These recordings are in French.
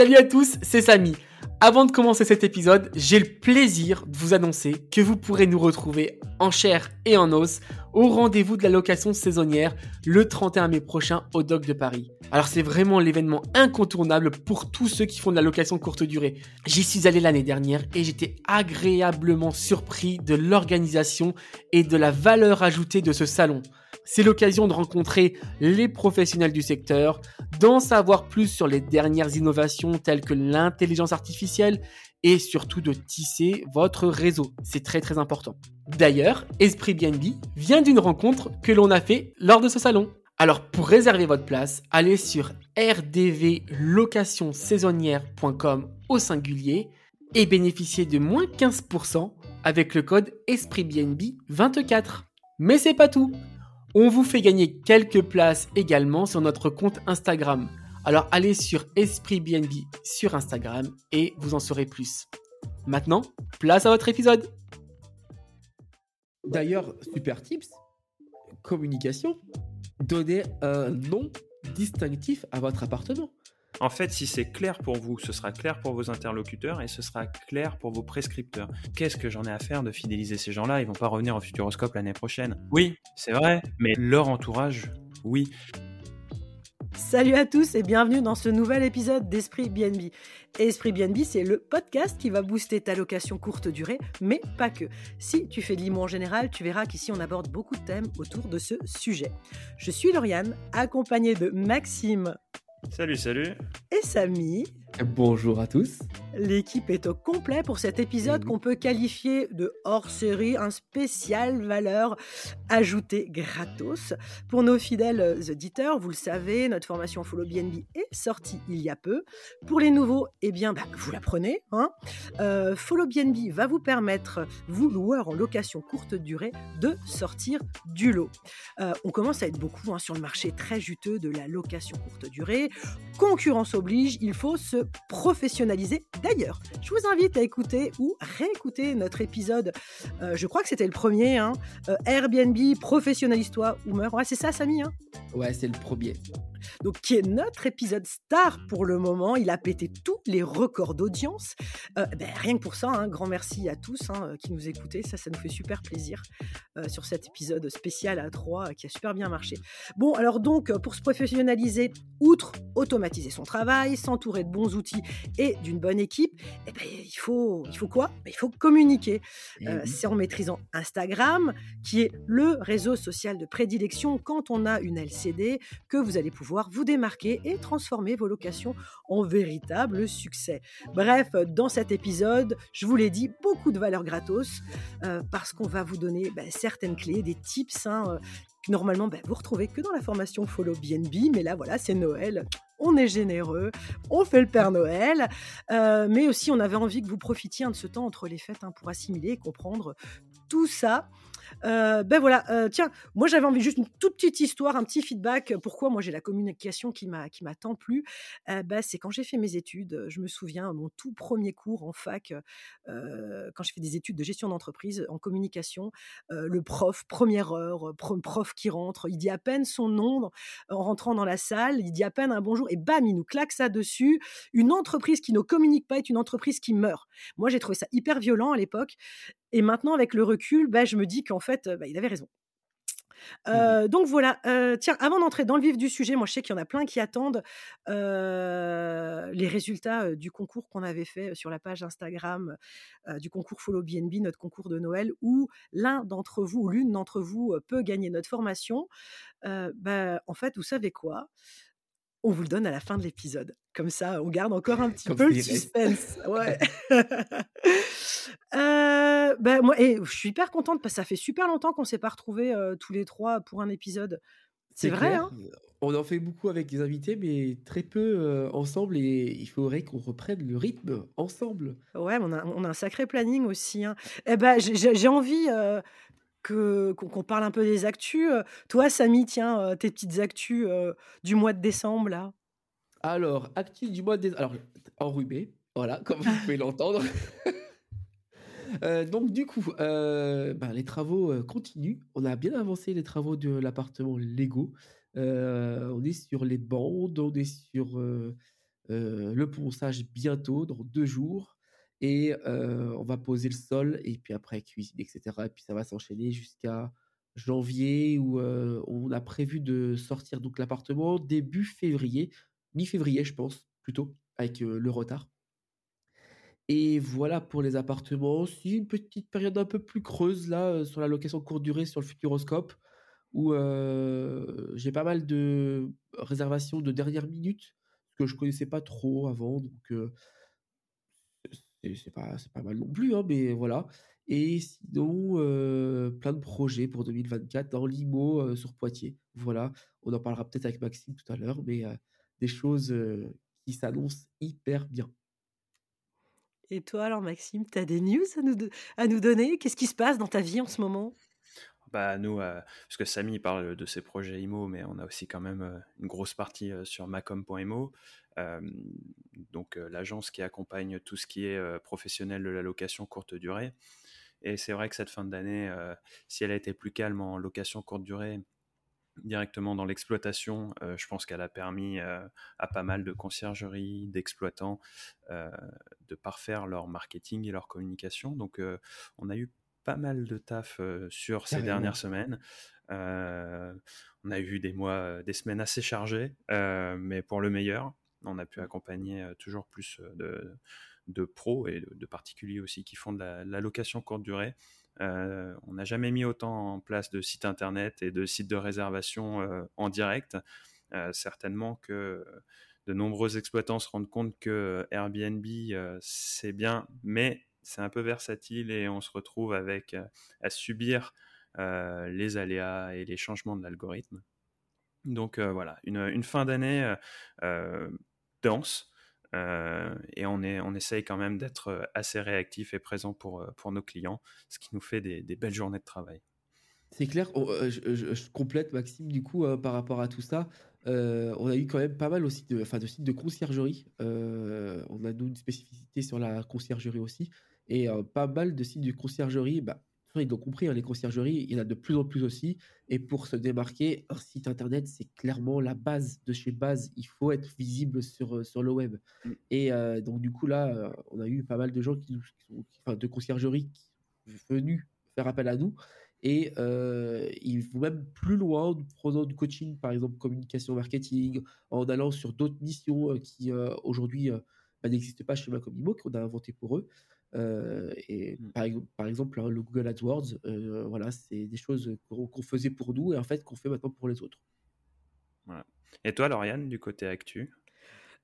Salut à tous, c'est Samy. Avant de commencer cet épisode, j'ai le plaisir de vous annoncer que vous pourrez nous retrouver en chair et en os au rendez-vous de la location saisonnière le 31 mai prochain au Doc de Paris. Alors c'est vraiment l'événement incontournable pour tous ceux qui font de la location courte durée. J'y suis allé l'année dernière et j'étais agréablement surpris de l'organisation et de la valeur ajoutée de ce salon. C'est l'occasion de rencontrer les professionnels du secteur, d'en savoir plus sur les dernières innovations telles que l'intelligence artificielle et surtout de tisser votre réseau. C'est très très important. D'ailleurs, Esprit BNB vient d'une rencontre que l'on a fait lors de ce salon. Alors pour réserver votre place, allez sur rdvlocationsaisonnière.com au singulier et bénéficiez de moins 15% avec le code EspritBNB24. Mais c'est pas tout. On vous fait gagner quelques places également sur notre compte Instagram. Alors allez sur Esprit BNB sur Instagram et vous en saurez plus. Maintenant, place à votre épisode. D'ailleurs, super tips, communication, donnez un nom distinctif à votre appartement. En fait, si c'est clair pour vous, ce sera clair pour vos interlocuteurs et ce sera clair pour vos prescripteurs. Qu'est-ce que j'en ai à faire de fidéliser ces gens-là? Ils vont pas revenir au Futuroscope l'année prochaine. Oui, c'est vrai, mais leur entourage, oui. Salut à tous et bienvenue dans ce nouvel épisode d'Esprit BNB. Esprit BNB, c'est le podcast qui va booster ta location courte durée, mais pas que. Si tu fais de l'IMO en général, tu verras qu'ici on aborde beaucoup de thèmes autour de ce sujet. Je suis Lauriane, accompagnée de Maxime. Salut, salut. Et Samy. Bonjour à tous. L'équipe est au complet pour cet épisode qu'on peut qualifier de hors-série, un spécial valeur ajoutée gratos. Pour nos fidèles auditeurs, vous le savez, notre formation Follow BNB est sortie il y a peu. Pour les nouveaux, eh bien, bah, vous l'apprenez. Hein euh, Follow BNB va vous permettre, vous loueurs en location courte durée, de sortir du lot. Euh, on commence à être beaucoup hein, sur le marché très juteux de la location courte durée. Concurrence oblige, il faut se professionnaliser. D'ailleurs, je vous invite à écouter ou réécouter notre épisode, euh, je crois que c'était le premier, hein, euh, Airbnb, professionnalise-toi ou meurs. Ouais, c'est ça, Samy hein? Ouais, c'est le premier donc qui est notre épisode star pour le moment. Il a pété tous les records d'audience. Euh, ben, rien que pour ça, un hein, grand merci à tous hein, qui nous écoutez. Ça, ça nous fait super plaisir euh, sur cet épisode spécial à 3 qui a super bien marché. Bon, alors donc, pour se professionnaliser, outre automatiser son travail, s'entourer de bons outils et d'une bonne équipe, eh ben, il, faut, il faut quoi? Ben, Il faut communiquer. Eh euh, c'est en maîtrisant Instagram, qui est le réseau social de prédilection quand on a une LCD, que vous allez pouvoir vous démarquer et transformer vos locations en véritable succès. Bref, dans cet épisode, je vous l'ai dit, beaucoup de valeurs gratos euh, parce qu'on va vous donner ben, certaines clés, des tips hein, euh, normalement ben, vous retrouvez que dans la formation Follow BNB, mais là voilà, c'est Noël. On est généreux, on fait le Père Noël, euh, mais aussi on avait envie que vous profitiez de ce temps entre les fêtes hein, pour assimiler et comprendre tout ça. Euh, ben voilà, euh, tiens, moi j'avais envie juste une toute petite histoire, un petit feedback. Pourquoi moi j'ai la communication qui m'a qui m'a tant plu? Euh, ben, C'est quand j'ai fait mes études. Je me souviens mon tout premier cours en fac, quand j'ai fait des études de gestion d'entreprise en communication. le prof, première heure, prof qui rentre, il dit à peine son nom en rentrant dans la salle, il dit à peine un bonjour et bam, il nous claque ça dessus. Une entreprise qui ne communique pas est une entreprise qui meurt. Moi j'ai trouvé ça hyper violent à l'époque et maintenant, avec le recul, bah, je me dis qu'en fait, bah, il avait raison. Mmh donc voilà, tiens, avant d'entrer dans le vif du sujet, moi je sais qu'il y en a plein qui attendent les résultats du concours qu'on avait fait sur la page Instagram du concours Follow BNB, notre concours de Noël, où l'un d'entre vous ou l'une d'entre vous peut gagner notre formation. Bah, en fait, vous savez quoi? On vous le donne à la fin de l'épisode. Comme ça, on garde encore un petit peu le suspense. Ouais. Euh, ben, moi, et je suis hyper contente parce que ça fait super longtemps qu'on ne s'est pas retrouvés tous les trois pour un épisode. C'est vrai, hein? On en fait beaucoup avec les invités, mais très peu ensemble et il faudrait qu'on reprenne le rythme ensemble. Ouais, on a, on a un sacré planning aussi. Hein. Eh ben, j'ai envie qu'on parle un peu des actus. Toi, Samy, tiens, tes petites actus du mois de décembre, là. Alors, actus du mois de décembre. Alors, enrhumé, voilà, comme vous pouvez l'entendre. Euh, donc du coup, euh, ben, les travaux euh, continuent. On a bien avancé les travaux de l'appartement Lego. on est sur les bandes, on est sur le ponçage bientôt, dans deux jours. Et on va poser le sol, et puis après cuisine, etc. Et puis ça va s'enchaîner jusqu'à janvier, où on a prévu de sortir donc l'appartement début février, mi-février, je pense, plutôt, avec le retard. Et voilà pour les appartements. Si une petite période un peu plus creuse là sur la location courte durée sur le Futuroscope, où j'ai pas mal de réservations de dernière minute que je connaissais pas trop avant, donc c'est pas, pas mal non plus, hein, mais voilà. Et sinon, plein de projets pour 2024 dans l'IMO sur Poitiers. Voilà, on en parlera peut-être avec Maxime tout à l'heure, mais des choses qui s'annoncent hyper bien. Et toi, alors, Maxime, tu as des news à nous, à nous donner? Qu'est-ce qui se passe dans ta vie en ce moment? Bah, nous, parce que Samy parle de ses projets IMO, mais on a aussi quand même une grosse partie sur macom.imo, donc l'agence qui accompagne tout ce qui est professionnel de la location courte durée. Et c'est vrai que cette fin d'année, si elle a été plus calme en location courte durée, directement dans l'exploitation, je pense qu'elle a permis à pas mal de conciergeries, d'exploitants de parfaire leur marketing et leur communication. Donc on a eu pas mal de taf sur ces dernières semaines. on a eu des mois, des semaines assez chargées, mais pour le meilleur. On a pu accompagner toujours plus de, de pros et de, particuliers aussi qui font de la, location courte durée. on n'a jamais mis autant en place de sites internet et de sites de réservation en direct. certainement que de nombreux exploitants se rendent compte que Airbnb, c'est bien, mais c'est un peu versatile et on se retrouve avec à subir les aléas et les changements de l'algorithme. Donc voilà, une, fin d'année dense et on, est, on essaye quand même d'être assez réactif et présent pour, pour nos clients, ce qui nous fait des, belles journées de travail. C'est clair, je, complète Maxime du coup par rapport à tout ça. on a eu quand même pas mal aussi de, enfin, de sites de conciergerie. on a nous une spécificité sur la conciergerie aussi. Et pas mal de sites de conciergerie, bah, ils ont compris, hein, les conciergeries, il y en a de plus en plus aussi. Et pour se démarquer, un site internet, c'est clairement la base de chez base. Il faut être visible sur, sur le web. Mmh. Et donc, du coup, là, on a eu pas mal de gens qui, sont, enfin, de conciergeries qui sont venus faire appel à nous. Et ils vont même plus loin en prenant du coaching, par exemple, communication marketing, en allant sur d'autres missions qui aujourd'hui bah, n'existent pas chez Macomimo, qu'on a inventé pour eux. Euh, et mmh. par, par, exemple, le Google AdWords, euh, voilà, c'est des choses qu'on faisait pour nous et en fait qu'on fait maintenant pour les autres. Et toi, Lauriane, du côté actu?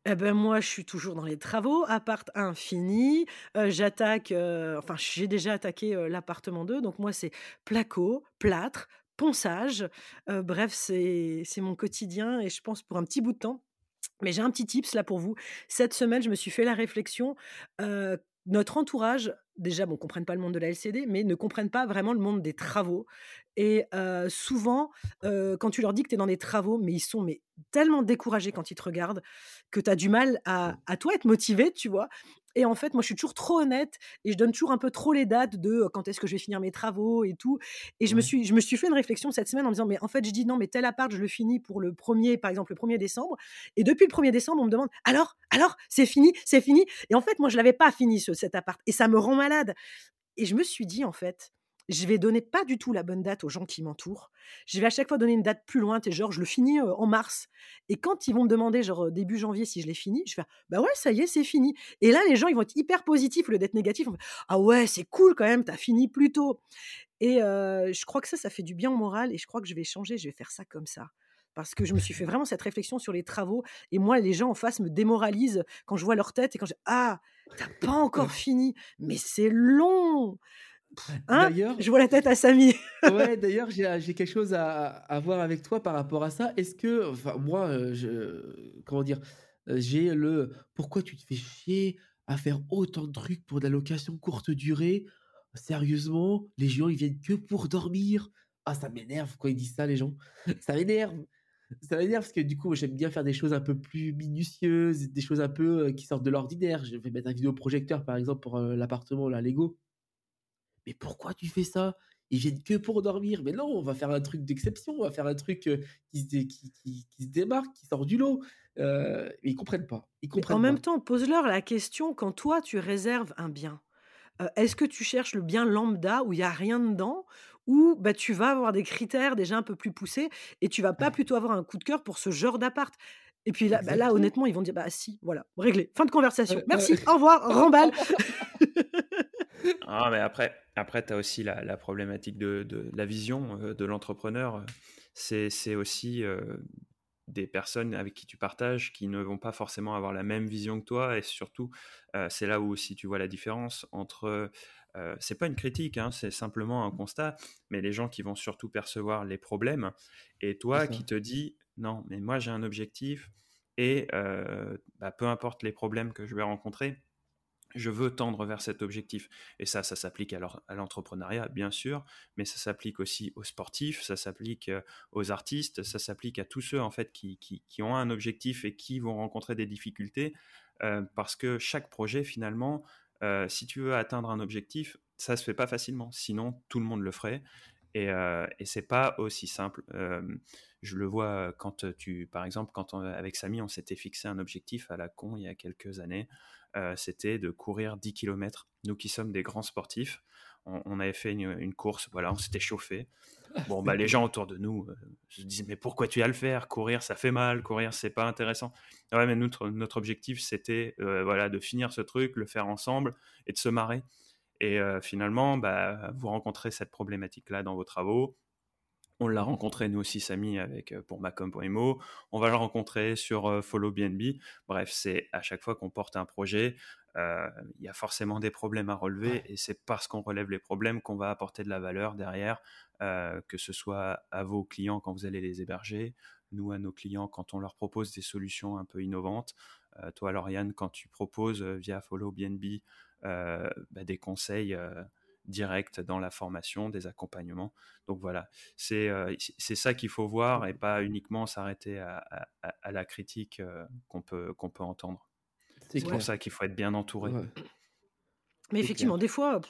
Eh ben moi, je suis toujours dans les travaux, appart infini. Euh, j'attaque, enfin, j'ai déjà attaqué l'appartement 2. Donc, moi, c'est placo, plâtre, ponçage. bref, c'est mon quotidien et je pense pour un petit bout de temps. Mais j'ai un petit tips là pour vous. Cette semaine, je me suis fait la réflexion notre entourage, déjà, bon, comprennent pas le monde de la LCD, mais ne comprennent pas vraiment le monde des travaux. Et souvent, quand tu leur dis que tu es dans des travaux, mais ils sont mais, tellement découragés quand ils te regardent que tu as du mal à, à, toi être motivé, tu vois. Et en fait, moi, je suis toujours trop honnête et je donne toujours un peu trop les dates de quand est-ce que je vais finir mes travaux et tout. Et je, me suis, je me suis fait une réflexion cette semaine en me disant, mais en fait, je dis non, mais tel appart, je le finis pour le premier, par exemple, le 1er décembre. Et depuis le 1er décembre, on me demande, alors, alors, c'est fini, c'est fini? Et en fait, moi, je l'avais pas fini, ce, cet appart. Et ça me rend Et je me suis dit, en fait, je vais donner pas du tout la bonne date aux gens qui m'entourent. Je vais à chaque fois donner une date plus loin, et genre je le finis en mars. Et quand ils vont me demander genre début janvier si je l'ai fini, je vais bah ouais ça y est c'est fini. Et là les gens ils vont être hyper positifs le d'être négatif. ah ouais c'est cool quand même t'as fini plus tôt. Et je crois que ça ça fait du bien au moral et je crois que je vais changer, je vais faire ça comme ça parce que je me suis fait vraiment cette réflexion sur les travaux. Et moi, les gens en face me démoralisent quand je vois leur tête et quand je Ah, t'as pas encore fini, mais c'est long. Hein? d'ailleurs, je vois la tête à Samy. ouais, d'ailleurs, j'ai quelque chose à, à, voir avec toi par rapport à ça. Est-ce que, enfin, moi, euh, je, comment dire, euh, j'ai le pourquoi tu te fais chier à faire autant de trucs pour de la location courte durée? Sérieusement, les gens ils viennent que pour dormir. Ah, ça m'énerve quand ils disent ça, les gens. Ça m'énerve. Ça m'énerve parce que du coup, j'aime bien faire des choses un peu plus minutieuses, des choses un peu euh, qui sortent de l'ordinaire. Je vais mettre un vidéoprojecteur, par exemple, pour l'appartement, là, Lego mais pourquoi tu fais ça? Ils viennent que pour dormir. Mais non, on va faire un truc d'exception, on va faire un truc qui, se qui, se démarque, qui sort du lot. Euh, ils comprennent pas. Ils comprennent en pas. même temps, pose-leur la question quand toi tu réserves un bien. Euh, Est-ce que tu cherches le bien lambda où il y a rien dedans? Ou bah, tu vas avoir des critères déjà un peu plus poussés et tu vas pas plutôt avoir un coup de cœur pour ce genre d'appart Et puis là, bah, là, honnêtement, ils vont dire bah si, voilà, réglé, fin de conversation. Merci, au revoir, remballe. Ah, mais après, après tu as aussi la, la problématique de, de la vision de l'entrepreneur. C'est aussi euh, des personnes avec qui tu partages qui ne vont pas forcément avoir la même vision que toi. Et surtout, c'est là où aussi tu vois la différence entre. Euh, c'est pas une critique, hein, c'est simplement un constat, mais les gens qui vont surtout percevoir les problèmes et toi qui te dis non, mais moi j'ai un objectif et euh, bah, peu importe les problèmes que je vais rencontrer, je veux tendre vers cet objectif. Et ça, ça s'applique à l'entrepreneuriat, bien sûr, mais ça s'applique aussi aux sportifs, ça s'applique euh, aux artistes, ça s'applique à tous ceux en fait qui, qui- qui ont un objectif et qui vont rencontrer des difficultés, euh, parce que chaque projet, finalement, euh, si tu veux atteindre un objectif, ça se fait pas facilement. Sinon, tout le monde le ferait. Et, euh, et c'est pas aussi simple. Euh, je le vois quand tu, par exemple, quand avec Samy, on s'était fixé un objectif à la con il y a quelques années. Euh, c'était de courir 10 km. Nous qui sommes des grands sportifs, on, on avait fait une, une course, voilà, on s'était chauffé. Bon, bah, les gens autour de nous euh, se disaient Mais pourquoi tu vas le faire? Courir, ça fait mal, courir, c'est pas intéressant. Ouais, mais notre, objectif, c'était euh, voilà, de finir ce truc, le faire ensemble et de se marrer. Et euh, finalement, bah, vous rencontrez cette problématique-là dans vos travaux. On l'a rencontré nous aussi, Samy, avec pour Macom.imo. On va le rencontrer sur Follow BNB. Bref, c'est à chaque fois qu'on porte un projet, il y a forcément des problèmes à relever et c'est parce qu'on relève les problèmes qu'on va apporter de la valeur derrière, euh, que ce soit à vos clients quand vous allez les héberger, nous à nos clients quand on leur propose des solutions un peu innovantes. Euh, toi, Lauriane, quand tu proposes euh, via Follow BNB euh, bah, des conseils euh, directs dans la formation, des accompagnements. Donc voilà, c'est euh, c'est ça qu'il faut voir et pas uniquement s'arrêter à, à- à la critique euh, qu'on peut, qu'on peut entendre. C'est pour ça qu'il faut être bien entouré. Ouais. Mais effectivement, des fois,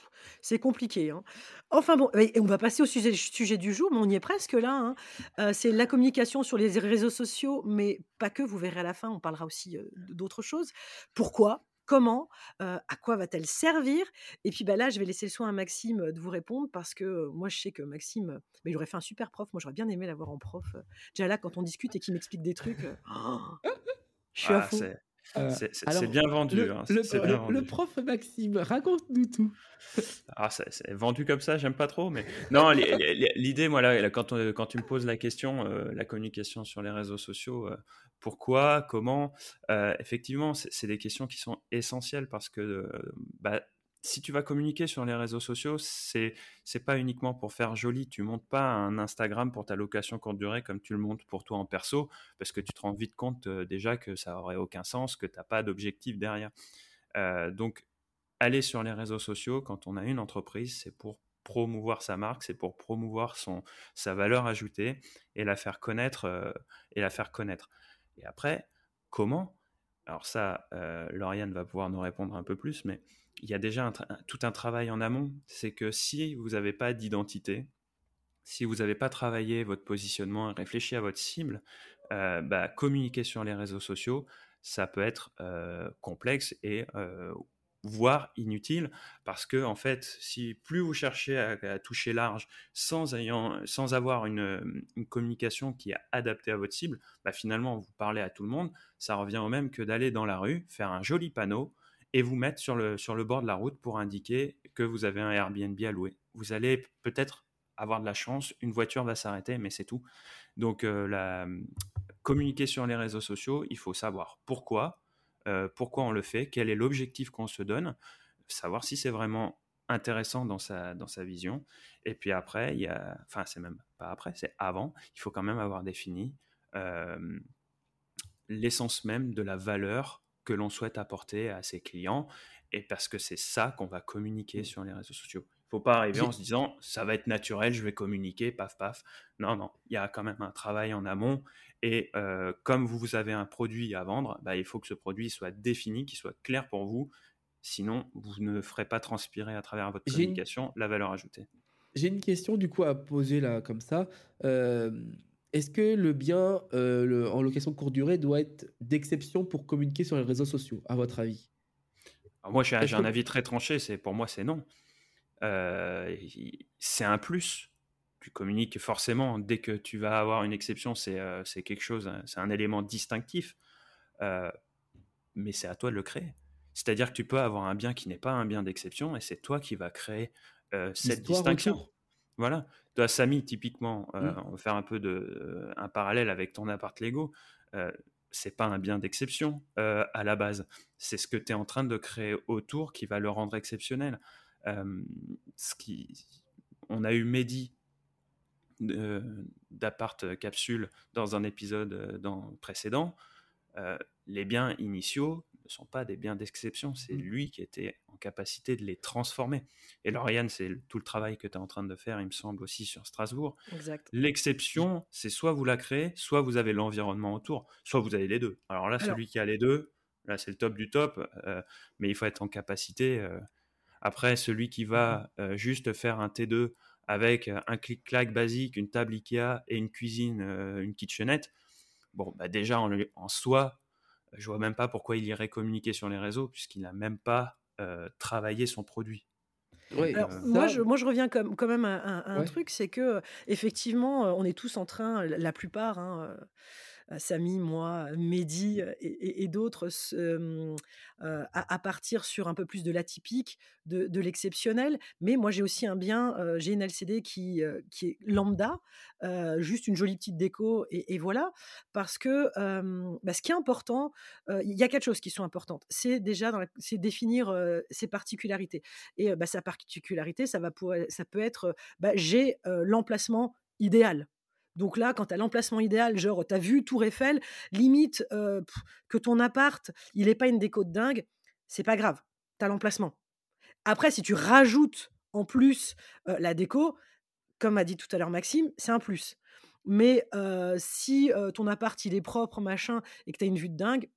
c'est compliqué. hein. Enfin bon, et on va passer au sujet, sujet du jour, mais on y est presque là. hein. Euh, c'est la communication sur les réseaux sociaux, mais pas que, vous verrez à la fin, on parlera aussi euh, d'autres choses. Pourquoi? Comment? Euh, À quoi va-t-elle servir? Et puis bah, là, je vais laisser le soin à Maxime de vous répondre parce que moi, je sais que Maxime, il aurait fait un super prof. Moi, j'aurais bien aimé l'avoir en prof. Déjà là, quand on discute et qu'il m'explique des trucs, oh, je suis à Ah, fond. C'est Euh, c'est- bien vendu. le, hein, le- le- le prof Maxime, raconte-nous tout. Ah, c'est vendu comme ça, j'aime pas trop, mais non, li- li- l'idée, moi, là, là, quand, on- quand tu me poses la question, euh, la communication sur les réseaux sociaux, euh, pourquoi, comment, euh, effectivement, c'est des questions qui sont essentielles parce que euh, bah, si tu vas communiquer sur les réseaux sociaux, c'est c'est pas uniquement pour faire joli. Tu montes pas un Instagram pour ta location courte durée comme tu le montes pour toi en perso, parce que tu te rends vite compte euh, déjà que ça aurait aucun sens, que t'as pas d'objectif derrière. Euh, donc aller sur les réseaux sociaux quand on a une entreprise, c'est pour promouvoir sa marque, c'est pour promouvoir son, sa valeur ajoutée et la faire connaître. euh, et la faire connaître. Et après, comment? Alors ça, Lauriane va pouvoir nous répondre un peu plus, mais il y a déjà tout un travail en amont. C'est que si vous n'avez pas d'identité, si vous n'avez pas travaillé votre positionnement réfléchi à votre cible, euh, bah, communiquer sur les réseaux sociaux, ça peut être euh, complexe et euh, voire inutile parce que en fait, si plus vous cherchez à, toucher large sans, sans avoir une, une communication qui est adaptée à votre cible, bah, finalement vous parlez à tout le monde. Ça revient au même que d'aller dans la rue, faire un joli panneau et vous mettre sur le, sur le bord de la route pour indiquer que vous avez un Airbnb à louer. Vous allez peut-être avoir de la chance, une voiture va s'arrêter, mais c'est tout. Donc, euh, communiquer sur les réseaux sociaux, il faut savoir pourquoi, euh, pourquoi on le fait, quel est l'objectif qu'on se donne, savoir si c'est vraiment intéressant dans sa, dans sa vision. Et puis après, il y a, enfin, c'est même pas après, c'est avant, il faut quand même avoir défini euh, l'essence même de la valeur que l'on souhaite apporter à ses clients, et parce que c'est ça qu'on va communiquer sur les réseaux sociaux. Il ne faut pas arriver en se disant ça va être naturel, je vais communiquer, paf paf. Non, non, il y a quand même un travail en amont. Et euh, comme vous avez un produit à vendre, bah, il faut que ce produit soit défini, qu'il soit clair pour vous. Sinon, vous ne ferez pas transpirer à travers votre une- communication la valeur ajoutée. J'ai une question du coup à poser là comme ça. Euh, est-ce que le bien euh, en location courte durée doit être d'exception pour communiquer sur les réseaux sociaux, à votre avis? Moi, j'ai un avis très tranché. C'est pour moi, c'est non. Euh, c'est un plus. Tu communiques forcément. Dès que tu vas avoir une exception, c'est euh, quelque chose, c'est un élément distinctif. mais c'est à toi de le créer. C'est-à-dire que tu peux avoir un bien qui n'est pas un bien d'exception et c'est toi qui vas créer cette distinction. Voilà. Toi, Samy, typiquement, euh, mmh. on va faire un peu de, euh, un parallèle avec ton appart Lego. Euh, c'est pas un bien d'exception à la base. C'est ce que tu es en train de créer autour qui va le rendre exceptionnel. ce qui... On a eu Mehdi d'appart capsule dans un épisode dans, précédent. les biens initiaux, ne sont pas des biens d'exception, c'est mmh. lui qui était en capacité de les transformer. Et Lauriane, c'est tout le travail que tu es en train de faire, il me semble aussi sur Strasbourg. L'exception, c'est soit vous la créez, soit vous avez l'environnement autour, soit vous avez les deux. Alors là, celui qui a les deux, là c'est le top du top, euh, mais il faut être en capacité. Euh, après, celui qui va mmh. euh, juste faire un T2 avec un clic-clac basique, une table Ikea et une cuisine, une kitchenette, bon, bah déjà en, en soi, je vois même pas pourquoi il irait communiquer sur les réseaux puisqu'il n'a même pas euh, travaillé son produit. Alors, euh, moi, je, moi, je reviens quand même à, un truc, c'est que effectivement, on est tous en train, la plupart, hein, Samy, moi, Mehdi et, d'autres à, partir sur un peu plus de l'atypique, de, l'exceptionnel. Mais moi, j'ai aussi un bien, j'ai une LCD qui, qui est lambda, juste une jolie petite déco, et, voilà. Parce que bah, ce qui est important, il y a quatre choses qui sont importantes. C'est déjà c'est définir ses particularités. Et bah, sa particularité, ça, va pour, ça peut être bah, j'ai l'emplacement idéal. Donc là, quand tu as l'emplacement idéal, genre tu as vu Tour Eiffel, limite que ton appart, il n'est pas une déco de dingue, c'est pas grave, tu as l'emplacement. Après, si tu rajoutes en plus la déco, comme a dit tout à l'heure Maxime, c'est un plus. Mais si ton appart, il est propre, machin, et que tu as une vue de dingue,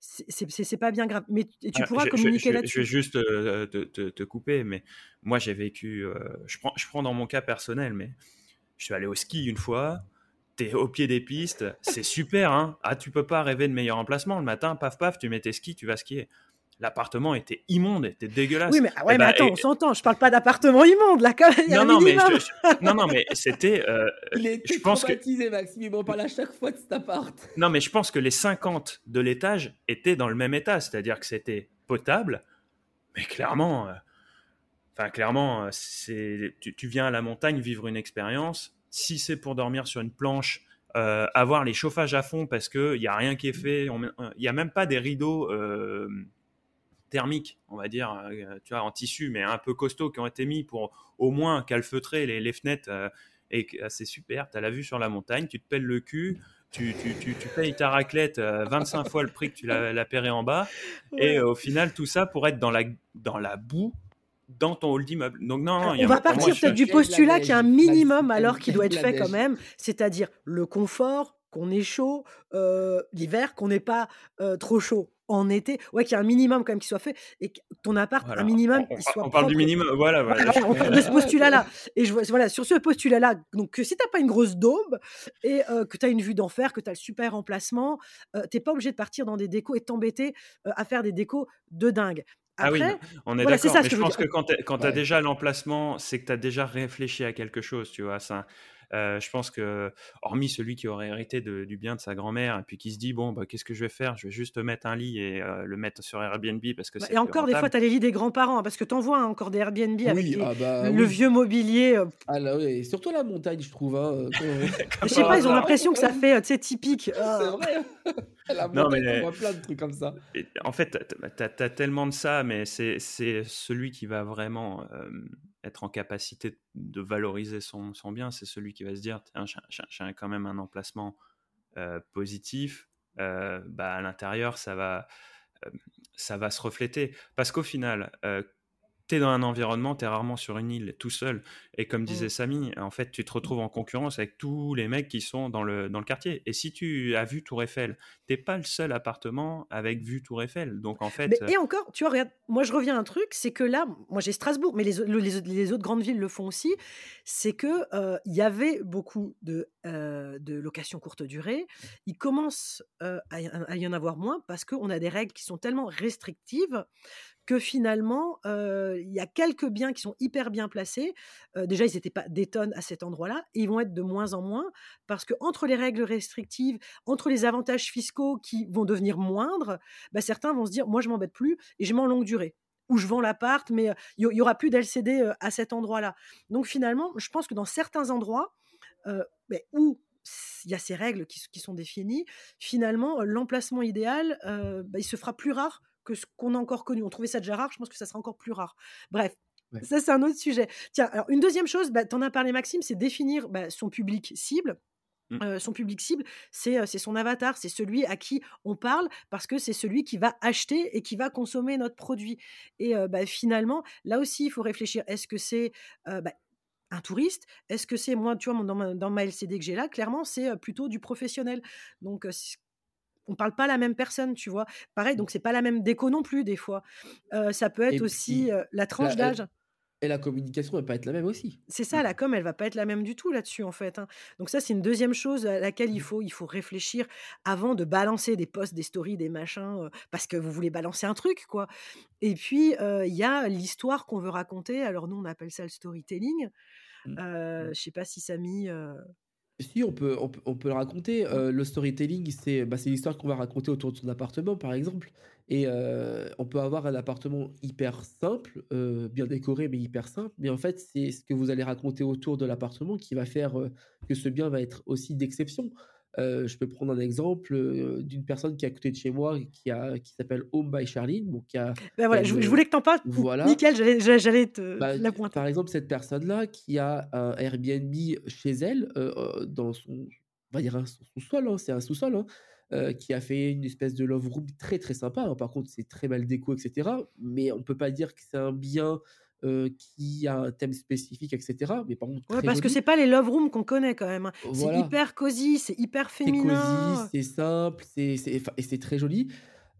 c'est pas bien grave. Mais tu pourras communiquer là-dessus. Je vais juste te, couper, mais moi j'ai vécu. je, prends, je prends dans mon cas personnel, mais je suis allé au ski une fois. T'es au pied des pistes, c'est super, hein. Ah, tu peux pas rêver de meilleur emplacement. Le matin, paf, paf, tu mets tes skis, tu vas skier. L'appartement était immonde, était dégueulasse. Oui, mais, ouais, eh mais ben, attends, on s'entend. Je parle pas d'appartement immonde, là, quand même. Non, non, mais non, non, mais c'était. Euh, il est je pense que... Maxime. On parle à chaque fois de cet appart. Non, mais je pense que les 50 de l'étage étaient dans le même état, c'est-à-dire que c'était potable, mais clairement, euh, clairement, euh, c'est tu, viens à la montagne vivre une expérience. Si c'est pour dormir sur une planche, euh, avoir les chauffages à fond parce qu'il n'y a rien qui est fait, il n'y a même pas des rideaux euh, thermiques, on va dire, tu vois, en tissu, mais un peu costauds qui ont été mis pour au moins calfeutrer les, fenêtres. et c'est super, tu as la vue sur la montagne, tu te pelles le cul, tu, tu, tu, payes ta raclette 25 fois le prix que tu l'as, la paieré en bas. Et au final, tout ça pour être dans la, dans la boue dans ton hall d'immeuble. Donc non, on va partir peut-être du postulat qu'il y a un minimum alors qui doit être fait quand même, c'est-à-dire le confort, qu'on est chaud euh, l'hiver, qu'on n'est pas euh, trop chaud en été, ouais, qu'il y a un minimum quand même qui soit fait et que ton appart, un minimum, on, il soit on parle du minimum, voilà. voilà, on parle de ce postulat-là. Et je vois, voilà, sur ce postulat-là, donc si t'as pas une grosse daube et euh, que tu as une vue d'enfer, que tu as le super emplacement, tu t'es pas obligé de partir dans des décos et t'embêter à faire des décos de dingue ah oui, on est d'accord. Mais je, pense que quand tu as déjà l'emplacement, c'est que tu as déjà réfléchi à quelque chose, tu vois. Ça, euh, je pense que, hormis celui qui aurait hérité du bien de sa grand-mère et puis qui se dit bon, bah, qu'est-ce que je vais faire? Je vais juste mettre un lit et euh, le mettre sur Airbnb parce que bah, c'est. Et encore, des fois, tu as les lits des grands-parents hein, parce que tu en vois hein, encore des Airbnb avec ah bah le vieux mobilier. Euh. Ah là, oui, surtout la montagne, je trouve. Hein, je sais pas, ils ont l'impression que ça fait, tu sais, typique. c'est vrai. la montagne, non, mais... on voit plein de trucs comme ça. En fait, tu as, as, tellement de ça, mais c'est celui qui va vraiment être en capacité de valoriser son, bien, c'est celui qui va se dire j'ai quand même un emplacement euh, positif, euh, bah, à l'intérieur, ça va, euh, ça va se refléter. Parce qu'au final, tu es dans un environnement, tu es rarement sur une île tout seul. Et comme disait mmh. Samy, en fait, tu te retrouves en concurrence avec tous les mecs qui sont dans le, dans le quartier. Et si tu as vu Tour Eiffel, t'es pas le seul appartement avec vue Tour Eiffel. Donc en fait. et encore, tu vois, regarde, moi je reviens à un truc, c'est que là, moi j'ai Strasbourg, mais les, les, autres grandes villes le font aussi, c'est que il y avait beaucoup de de location courte durée, il commence à, y en avoir moins parce qu'on a des règles qui sont tellement restrictives que finalement, il y a quelques biens qui sont hyper bien placés. déjà, ils n'étaient pas des tonnes à cet endroit-là. Ils vont être de moins en moins parce que entre les règles restrictives, entre les avantages fiscaux qui vont devenir moindres, bah, certains vont se dire, moi, je m'embête plus et je mets en longue durée ou je vends l'appart, mais il y, aura plus d'LCD à cet endroit-là. Donc finalement, je pense que dans certains endroits où il y a ces règles qui, sont définies, finalement, l'emplacement idéal, bah, il se fera plus rare que ce qu'on a encore connu. On trouvait ça déjà rare, je pense que ça sera encore plus rare. Bref, ça c'est un autre sujet. Tiens, alors une deuxième chose, bah, tu en as parlé Maxime, c'est définir bah, son public cible. Mmh. son public cible, c'est son avatar, c'est celui à qui on parle parce que c'est celui qui va acheter et qui va consommer notre produit. Et bah, finalement, là aussi, il faut réfléchir. Est-ce que c'est un touriste? Est-ce que c'est moi, tu vois, dans ma, dans ma LCD que j'ai là, clairement, c'est plutôt du professionnel. Donc, on parle pas la même personne, tu vois? Pareil, donc c'est pas la même déco non plus des fois. ça peut être aussi la tranche d'âge. Et la communication va pas être la même aussi. C'est ça, la com, elle va pas être la même du tout là-dessus en fait. Hein. Donc ça, c'est une deuxième chose à laquelle il mmh. faut, il faut réfléchir avant de balancer des posts, des stories, des machins, parce que vous voulez balancer un truc, quoi. Et puis il y a l'histoire qu'on veut raconter. Alors nous, on appelle ça le storytelling. Mmh. Euh, mmh. Je sais pas si Samy. Si, on peut, on le raconter. le storytelling, c'est bah, l'histoire qu'on va raconter autour de son appartement, par exemple. Et on peut avoir un appartement hyper simple, bien décoré, mais hyper simple. Mais en fait, c'est ce que vous allez raconter autour de l'appartement qui va faire que ce bien va être aussi d'exception. Euh, je peux prendre un exemple euh, d'une personne qui est à côté de chez moi qui, a, qui s'appelle Home by Charline. Bon, qui a, ben voilà, je, voulais que tu en parles. Voilà. Nickel, j'allais te bah, la pointer. Par exemple, cette personne-là qui a un Airbnb chez elle, euh, dans son, on va dire un sous-sol, hein, c'est un sous-sol, hein, qui a fait une espèce de love room très très sympa. Hein. Par contre, c'est très mal déco, etc. Mais on peut pas dire que c'est un bien qui a un thème spécifique, etc. Mais par contre, ouais, parce que c'est pas les love rooms qu'on connaît quand même. Hein. C'est hyper cosy, c'est hyper féminin. C'est cosy, c'est simple, c'est, et c'est très joli.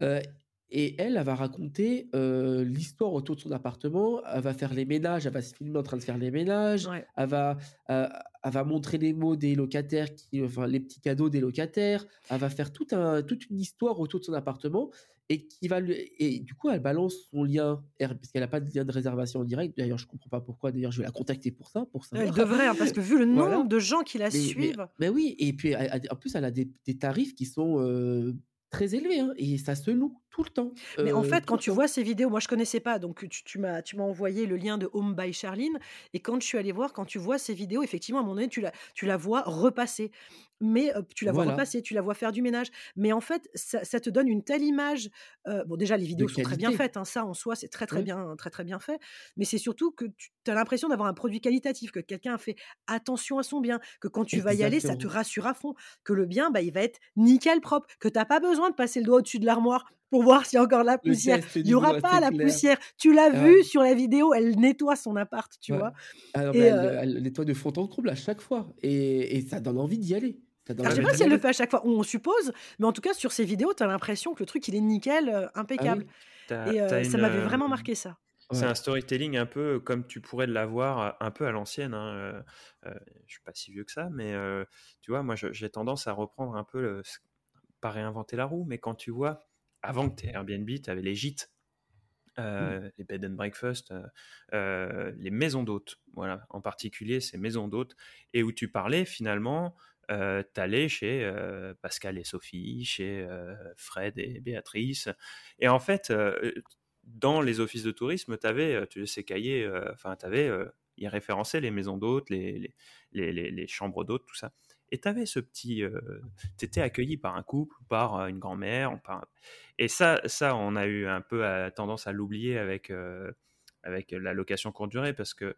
et elle, elle va raconter l'histoire autour de son appartement. Elle va faire les ménages, elle va se filmer en train de faire les ménages. Elle, va, elle va montrer les mots des locataires, qui, enfin les petits cadeaux des locataires. Elle va faire tout un, toute une histoire autour de son appartement et qui va lui, et du coup elle balance son lien parce qu'elle n'a pas de lien de réservation en direct d'ailleurs je comprends pas pourquoi. D'ailleurs je vais la contacter pour ça pour ça elle devrait hein, parce que vu le nombre de gens qui la suivent. mais, oui et puis en plus elle a des, tarifs qui sont très élevé hein, et ça se loue tout le temps. Mais en fait, quand tu vois ces vidéos, moi je connaissais pas, donc tu, tu m'as tu m'as envoyé le lien de Home by Charline et quand je suis allée voir, quand tu vois ces vidéos, effectivement à un moment donné tu la tu la vois repasser, mais tu la vois repasser, tu la vois faire du ménage, mais en fait ça, ça te donne une telle image. bon déjà les vidéos sont très bien faites, hein, ça en soi c'est très très bien très très bien fait, mais c'est surtout que tu as l'impression d'avoir un produit qualitatif, que quelqu'un a fait attention à son bien, que quand tu vas y aller ça te rassure à fond, que le bien bah il va être nickel propre, que tu n'as pas besoin de passer le doigt au-dessus de l'armoire pour voir s'il y a encore la poussière. Il n'y aura pas la poussière. Tu l'as ah vu sur la vidéo, elle nettoie son appart, tu vois? Ah elle, nettoie de fond en comble à chaque fois. Et, ça donne envie d'y aller. Je ne sais pas si elle le fait à chaque fois, on suppose, mais en tout cas, sur ces vidéos, tu as l'impression que le truc, il est nickel, impeccable. et ça m'avait vraiment marqué ça. C'est un storytelling un peu comme tu pourrais l'avoir un peu à l'ancienne. Hein. Euh, je suis pas si vieux que ça, mais tu vois, moi j'ai tendance à reprendre un peu, le, pas réinventer la roue, mais quand tu vois avant que tu aies Airbnb, tu avais les gîtes, mmh. euh, les bed and breakfast, euh, euh, les maisons d'hôtes, voilà, en particulier ces maisons d'hôtes, et où tu parlais finalement, euh, allais chez Pascal et Sophie, chez Fred et Béatrice, et en fait, dans les offices de tourisme, tu avais ces cahiers, enfin, tu avais, ils référençaient les maisons d'hôtes, les, les, les, les chambres d'hôtes, tout ça et tu avais ce petit. Euh, tu étais accueilli par un couple, par euh, une grand-mère. Par... Et ça, ça, on a eu un peu tendance à l'oublier avec, euh, avec la location courte durée parce que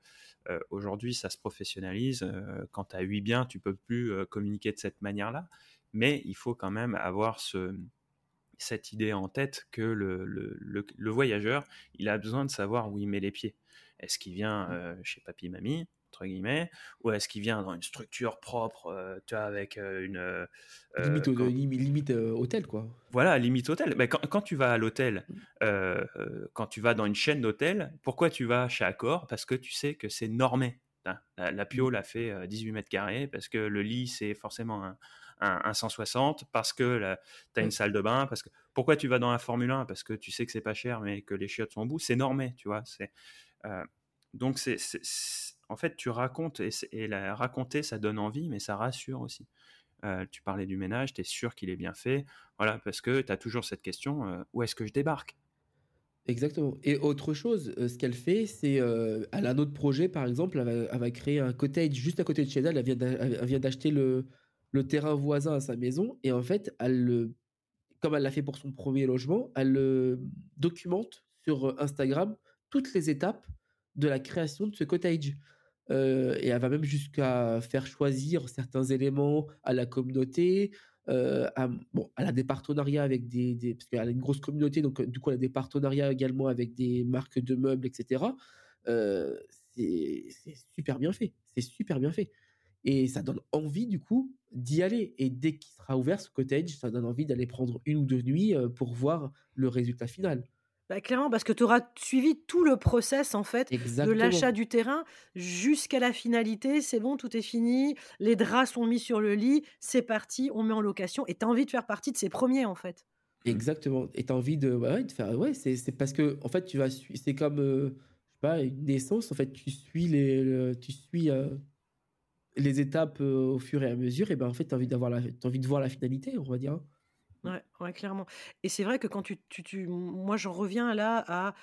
aujourd'hui, ça se professionnalise. quand tu as 8 biens, tu peux plus communiquer de cette manière-là. Mais il faut quand même avoir ce, cette idée en tête que le, le, le, voyageur, il a besoin de savoir où il met les pieds. Est-ce qu'il vient mmh. chez papy, mamie? Entre guillemets, ou est-ce qu'il vient dans une structure propre, euh, tu vois, avec euh, une... Euh, limite, limite hôtel, quoi. Voilà, limite hôtel. Mais quand, tu vas à l'hôtel, mmh. quand tu vas dans une chaîne d'hôtels, pourquoi tu vas chez Accor? Parce que tu sais que c'est normé. La, la Pio l'a fait 18 mètres carrés parce que le lit, c'est forcément un, un, 160 parce que tu as une salle de bain. Parce que pourquoi tu vas dans la Formule 1 Parce que tu sais que c'est pas cher, mais que les chiottes sont au bout. C'est normé, tu vois. C'est donc c'est en fait tu racontes et, la, raconter ça donne envie, mais ça rassure aussi. tu parlais du ménage, tu es sûr qu'il est bien fait. Voilà, parce que tu as toujours cette question où est-ce que je débarque? Exactement. Et autre chose, ce qu'elle fait, c'est elle a un autre projet, par exemple, elle va, créer un cottage juste à côté de chez elle. Elle vient d'acheter le, terrain voisin à sa maison et en fait, elle comme elle l'a fait pour son premier logement, elle le documente sur Instagram toutes les étapes de la création de ce cottage. et elle va même jusqu'à faire choisir certains éléments à la communauté. bon, elle a des partenariats avec des, parce qu'elle a une grosse communauté, donc du coup elle a des partenariats également avec des marques de meubles, etc. c'est super bien fait. C'est super bien fait. Et ça donne envie, du coup, d'y aller. Et dès qu'il sera ouvert, ce cottage, ça donne envie d'aller prendre une ou deux nuits pour voir le résultat final. Bah, clairement, parce que tu auras suivi tout le process en fait de l'achat du terrain jusqu'à la finalité. C'est bon, tout est fini. Les draps sont mis sur le lit. C'est parti, on met en location. Et tu as envie de faire partie de ces premiers en fait. Exactement. Et tu as envie de, ouais, de faire. Ouais, c'est parce que en fait, tu vas. C'est comme. je sais pas, une naissance. En fait, tu suis les. tu suis les étapes au fur et à mesure, et ben en fait, tu as envie, d'avoir la, as envie de voir la finalité, on va dire. Hein. Ouais, ouais, clairement. Et c'est vrai que quand tu, tu, tu moi j'en reviens là à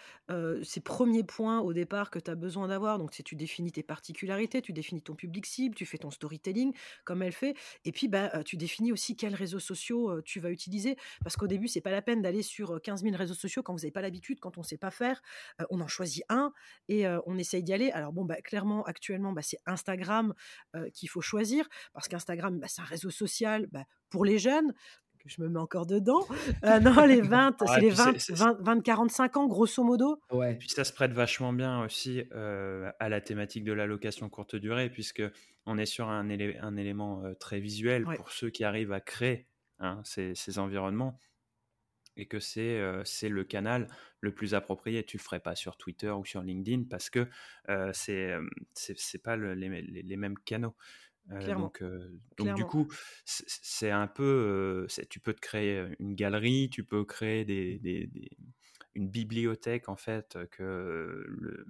ces premiers points au départ que tu as besoin d'avoir. Donc c'est tu définis tes particularités, tu définis ton public cible, tu fais ton storytelling comme elle fait, et puis bah tu définis aussi quels réseaux sociaux tu vas utiliser. Parce qu'au début c'est pas la peine d'aller sur 15 000 réseaux sociaux quand vous n'avez pas l'habitude, quand on sait pas faire. on en choisit un et on essaye d'y aller. Alors bon bah clairement actuellement bah, c'est Instagram qu'il faut choisir parce qu'Instagram bah, c'est un réseau social bah, pour les jeunes que je me mets encore dedans. Euh, non, les 20, c'est les 20, 45 ans, grosso modo. Ouais. Puis ça se prête vachement bien aussi euh, à la thématique de la location courte durée, puisque on est sur un, un élément euh, très visuel pour ceux qui arrivent à créer hein, ces, environnements et que c'est c'est le canal le plus approprié. Tu le ferais pas sur Twitter ou sur LinkedIn parce que c'est c'est pas les, les, mêmes canaux donc, donc du coup, c'est un peu, tu peux te créer une galerie, tu peux créer des, des, une bibliothèque en fait que le,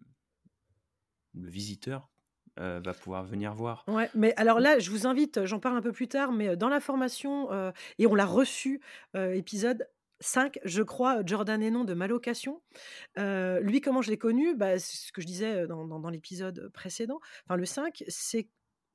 le visiteur va pouvoir venir voir. Ouais, mais alors là, je vous invite, j'en parle un peu plus tard, mais dans la formation, et on l'a reçu, épisode 5, je crois, Jordan Hénon de Malocation. lui, comment je l'ai connu? Bah, Ce que je disais dans, dans, dans l'épisode précédent, enfin le 5, c'est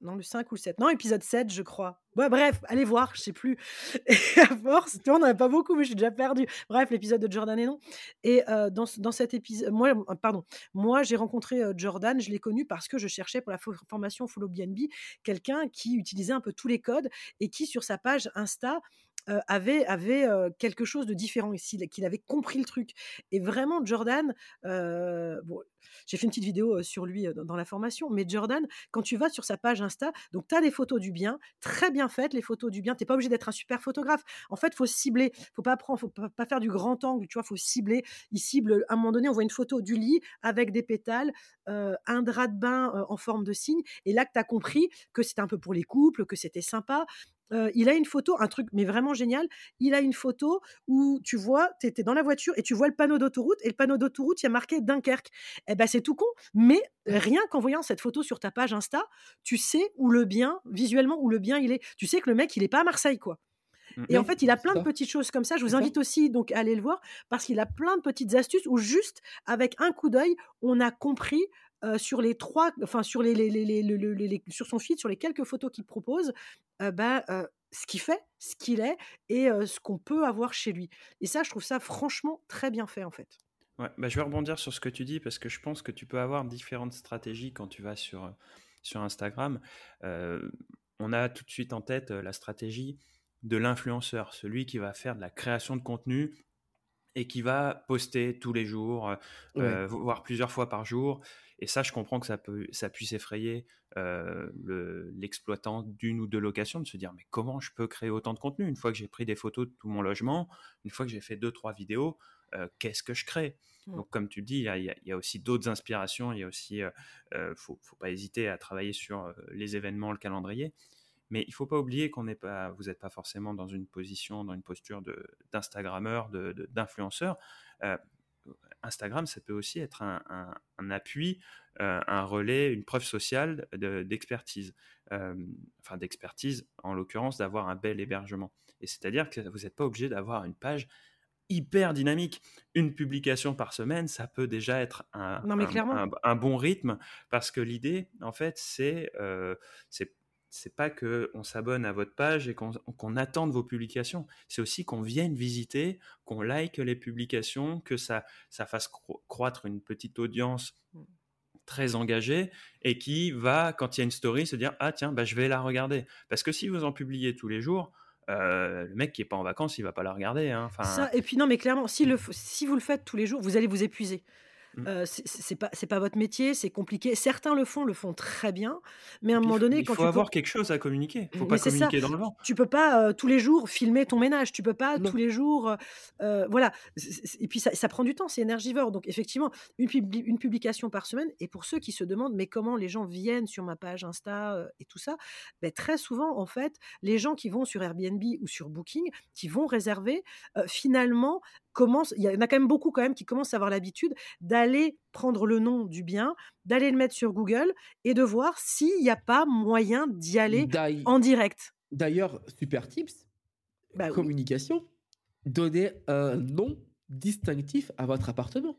non, le 5 ou le 7. Non, épisode 7, je crois. Ouais, bref, allez voir, je sais plus. Et à force, tu vois, on n'en a pas beaucoup, mais je suis déjà perdu. Bref, l'épisode de Jordan et non. Et euh, dans, dans, cet épisode, moi, euh, pardon, moi, j'ai rencontré euh, Jordan, je l'ai connu parce que je cherchais pour la formation Follow BNB quelqu'un qui utilisait un peu tous les codes et qui, sur sa page Insta, avait, avait quelque chose de différent ici, qu'il avait compris le truc. Et vraiment, Jordan, bon, j'ai fait une petite vidéo sur lui dans, la formation, mais Jordan, quand tu vas sur sa page Insta, donc tu as des photos du bien, très bien faites, les photos du bien, tu pas obligé d'être un super photographe. En fait, faut cibler, faut pas prendre, faut pas, faire du grand angle, tu vois, faut cibler. Il cible, à un moment donné, on voit une photo du lit avec des pétales, un drap de bain en forme de cygne, et là que tu as compris que c'était un peu pour les couples, que c'était sympa, il a une photo, un truc mais vraiment génial. Il a une photo où tu vois, tu étais dans la voiture et tu vois le panneau d'autoroute et le panneau d'autoroute, il y a marqué Dunkerque. Eh ben c'est tout con, mais rien qu'en voyant cette photo sur ta page Insta, tu sais où le bien, visuellement où le bien il est. Tu sais que le mec, il est pas à Marseille quoi. Mmh. Et en fait, il a plein de petites choses comme ça. Je vous invite aussi donc à aller le voir parce qu'il a plein de petites astuces où juste avec un coup d'œil, on a compris sur les trois, enfin sur les, sur son feed, sur les quelques photos qu'il propose, bah, ce qu'il fait, ce qu'il est et ce qu'on peut avoir chez lui. Et ça, je trouve ça franchement très bien fait en fait. Ouais, bah, je vais rebondir sur ce que tu dis parce que je pense que tu peux avoir différentes stratégies quand tu vas sur, sur Instagram. on a tout de suite en tête la stratégie de l'influenceur, celui qui va faire de la création de contenu et qui va poster tous les jours, voire plusieurs fois par jour, et ça, je comprends que ça, peut, ça puisse effrayer euh, l'exploitant d'une ou deux locations de se dire mais comment je peux créer autant de contenu? Une fois que j'ai pris des photos de tout mon logement, une fois que j'ai fait deux trois vidéos, qu'est-ce que je crée? Donc, comme tu dis, il y, a, aussi d'autres inspirations. Il y a aussi, faut, pas hésiter à travailler sur les événements, le calendrier. Mais il ne faut pas oublier qu'on n'est pas, vous n'êtes pas forcément dans une position, dans une posture d'Instagrammeur, d'influenceur. De, Instagram, ça peut aussi être un, appui, un relais, une preuve sociale d'expertise. enfin, d'expertise, en l'occurrence, d'avoir un bel hébergement. Et c'est-à-dire que vous n'êtes pas obligé d'avoir une page hyper dynamique. Une publication par semaine, ça peut déjà être un, un, bon rythme parce que l'idée, en fait, c'est euh, c'est pas que on s'abonne à votre page et qu'on attende vos publications. C'est aussi qu'on vienne visiter, qu'on like les publications, que ça, ça fasse croître une petite audience très engagée et qui va, quand il y a une story, se dire ah tiens, bah, je vais la regarder. Parce que si vous en publiez tous les jours, euh, le mec qui est pas en vacances, il va pas la regarder. Hein. Ça, et puis non, mais clairement, si vous le faites tous les jours, vous allez vous épuiser. Mmh. Euh, c'est pas c'est pas votre métier, c'est compliqué. Certains le font, le font très bien, mais à un moment donné, il faut avoir quelque chose à communiquer. Il faut pas communiquer dans le vent. Tu peux pas tous les jours filmer ton ménage. Tu peux pas tous les jours, voilà. Et puis ça, prend du temps, c'est énergivore. Donc effectivement, une, une, publication par semaine. Et pour ceux qui se demandent, mais comment les gens viennent sur ma page Insta et tout ça, ben, très souvent en fait, les gens qui vont sur Airbnb ou sur Booking, qui vont réserver, finalement il y en a quand même beaucoup quand même qui commencent à avoir l'habitude d'aller prendre le nom du bien, d'aller le mettre sur Google et de voir s'il n'y a pas moyen d'y aller en direct. D'ailleurs, super tips, bah communication, donnez un nom distinctif à votre appartement.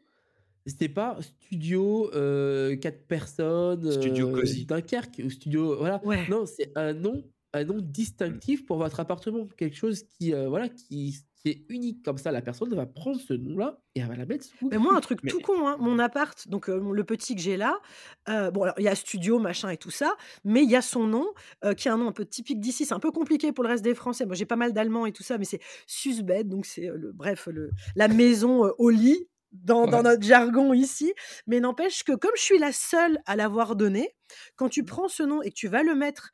C'était pas studio euh, 4 personnes, studio euh, cosy. Dunkerque ou studio voilà. Non, c'est un nom un nom distinctif pour votre appartement, quelque chose qui euh, voilà qui unique comme ça, la personne va prendre ce nom-là et elle va la mettre Mais moi, un truc tout con, hein, mon appart, donc euh, le petit que j'ai là, euh, bon, alors il y a studio, machin et tout ça, mais il y a son nom, euh, qui est un nom un peu typique d'ici. C'est un peu compliqué pour le reste des Français. Moi, j'ai pas mal d'allemand et tout ça, mais c'est Susbed, donc c'est le, bref, le, la maison au lit. Dans, dans, notre jargon ici, mais n'empêche que comme je suis la seule à l'avoir donné, quand tu prends ce nom et que tu vas le mettre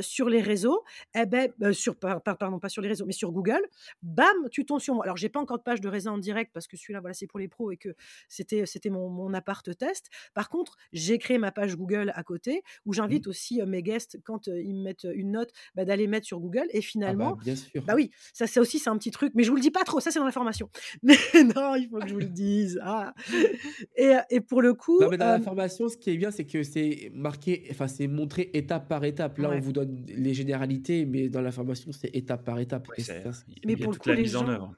sur les réseaux, eh ben, sur, pardon, pas sur les réseaux, mais sur Google, bam, tu tombes sur moi. Alors, j'ai pas encore de page de réseau en direct parce que celui-là, voilà, c'est pour les pros et que c'était, c'était mon, mon appart test. Par contre, j'ai créé ma page Google à côté où mmh. j'invite aussi mes guests, quand ils me mettent une note, bah, d'aller mettre sur Google. Et ah bah, finalement, bien sûr. bah oui, ça, c'est aussi, c'est un petit truc, mais je vous le dis pas trop, ça, c'est dans l'information. Mais non, il faut que je vous le dise. Ah. Et, et, pour le coup. Non, mais dans l'information, ce qui est bien, c'est que c'est marqué, enfin, c'est montré étape par étape. Là, vous donne les généralités, mais dans la formation, c'est étape par étape. mais pour le coup, les gens, en œuvre.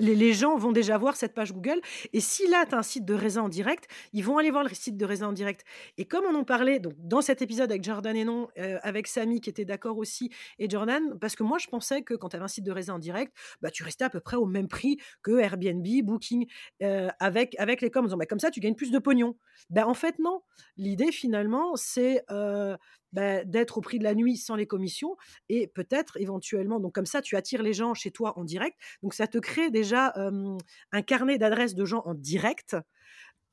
Les, gens vont déjà voir cette page Google. Et si là, tu as un site de raisin en direct, ils vont aller voir le site de raisin en direct. Et comme on en parlait donc, dans cet épisode avec Jordan et non, euh, avec Samy qui était d'accord aussi, et Jordan, parce que moi, je pensais que quand tu avais un site de raisin en direct, bah, tu restais à peu près au même prix que Airbnb, Booking, euh, avec, avec les coms. Bah, comme ça, tu gagnes plus de pognon. Ben, en fait, non. L'idée, finalement, c'est euh, bah, d'être au prix de la nuit sans les commissions et peut-être éventuellement, donc comme ça, tu attires les gens chez toi en direct. Donc ça te crée déjà un carnet d'adresses de gens en direct.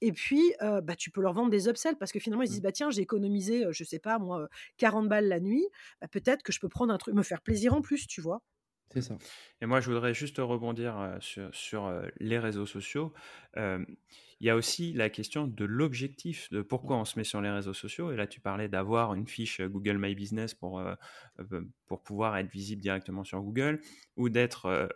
Et puis, bah, tu peux leur vendre des upsells parce que finalement, ils se disent, mmh. bah, tiens, j'ai économisé, je sais pas, moi, 40 balles la nuit. Bah, peut-être que je peux prendre un truc, me faire plaisir en plus, tu vois. C'est ça. Et moi, je voudrais juste rebondir sur, sur les réseaux sociaux. Il y a aussi la question de l'objectif, de pourquoi on se met sur les réseaux sociaux. Et là, tu parlais d'avoir une fiche Google My Business pour, pour pouvoir être visible directement sur Google ou d'être.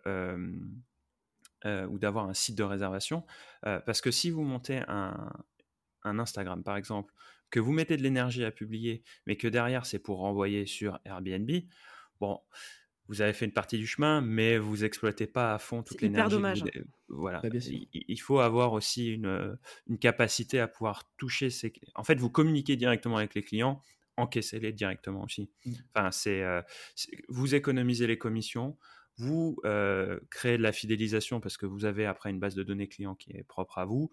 ou d'avoir un site de réservation. parce que si vous montez un Instagram, par exemple, que vous mettez de l'énergie à publier, mais que derrière, c'est pour renvoyer sur Airbnb, bon, vous avez fait une partie du chemin, mais vous exploitez pas à fond toute l'énergie. dommage. Hein. Voilà. Bah, il, faut avoir aussi une, une, capacité à pouvoir toucher ces. En fait, vous communiquez directement avec les clients, encaissez-les directement aussi. Mmh. Enfin, euh, c'est, vous économisez les commissions, vous euh, créez de la fidélisation parce que vous avez après une base de données client qui est propre à vous,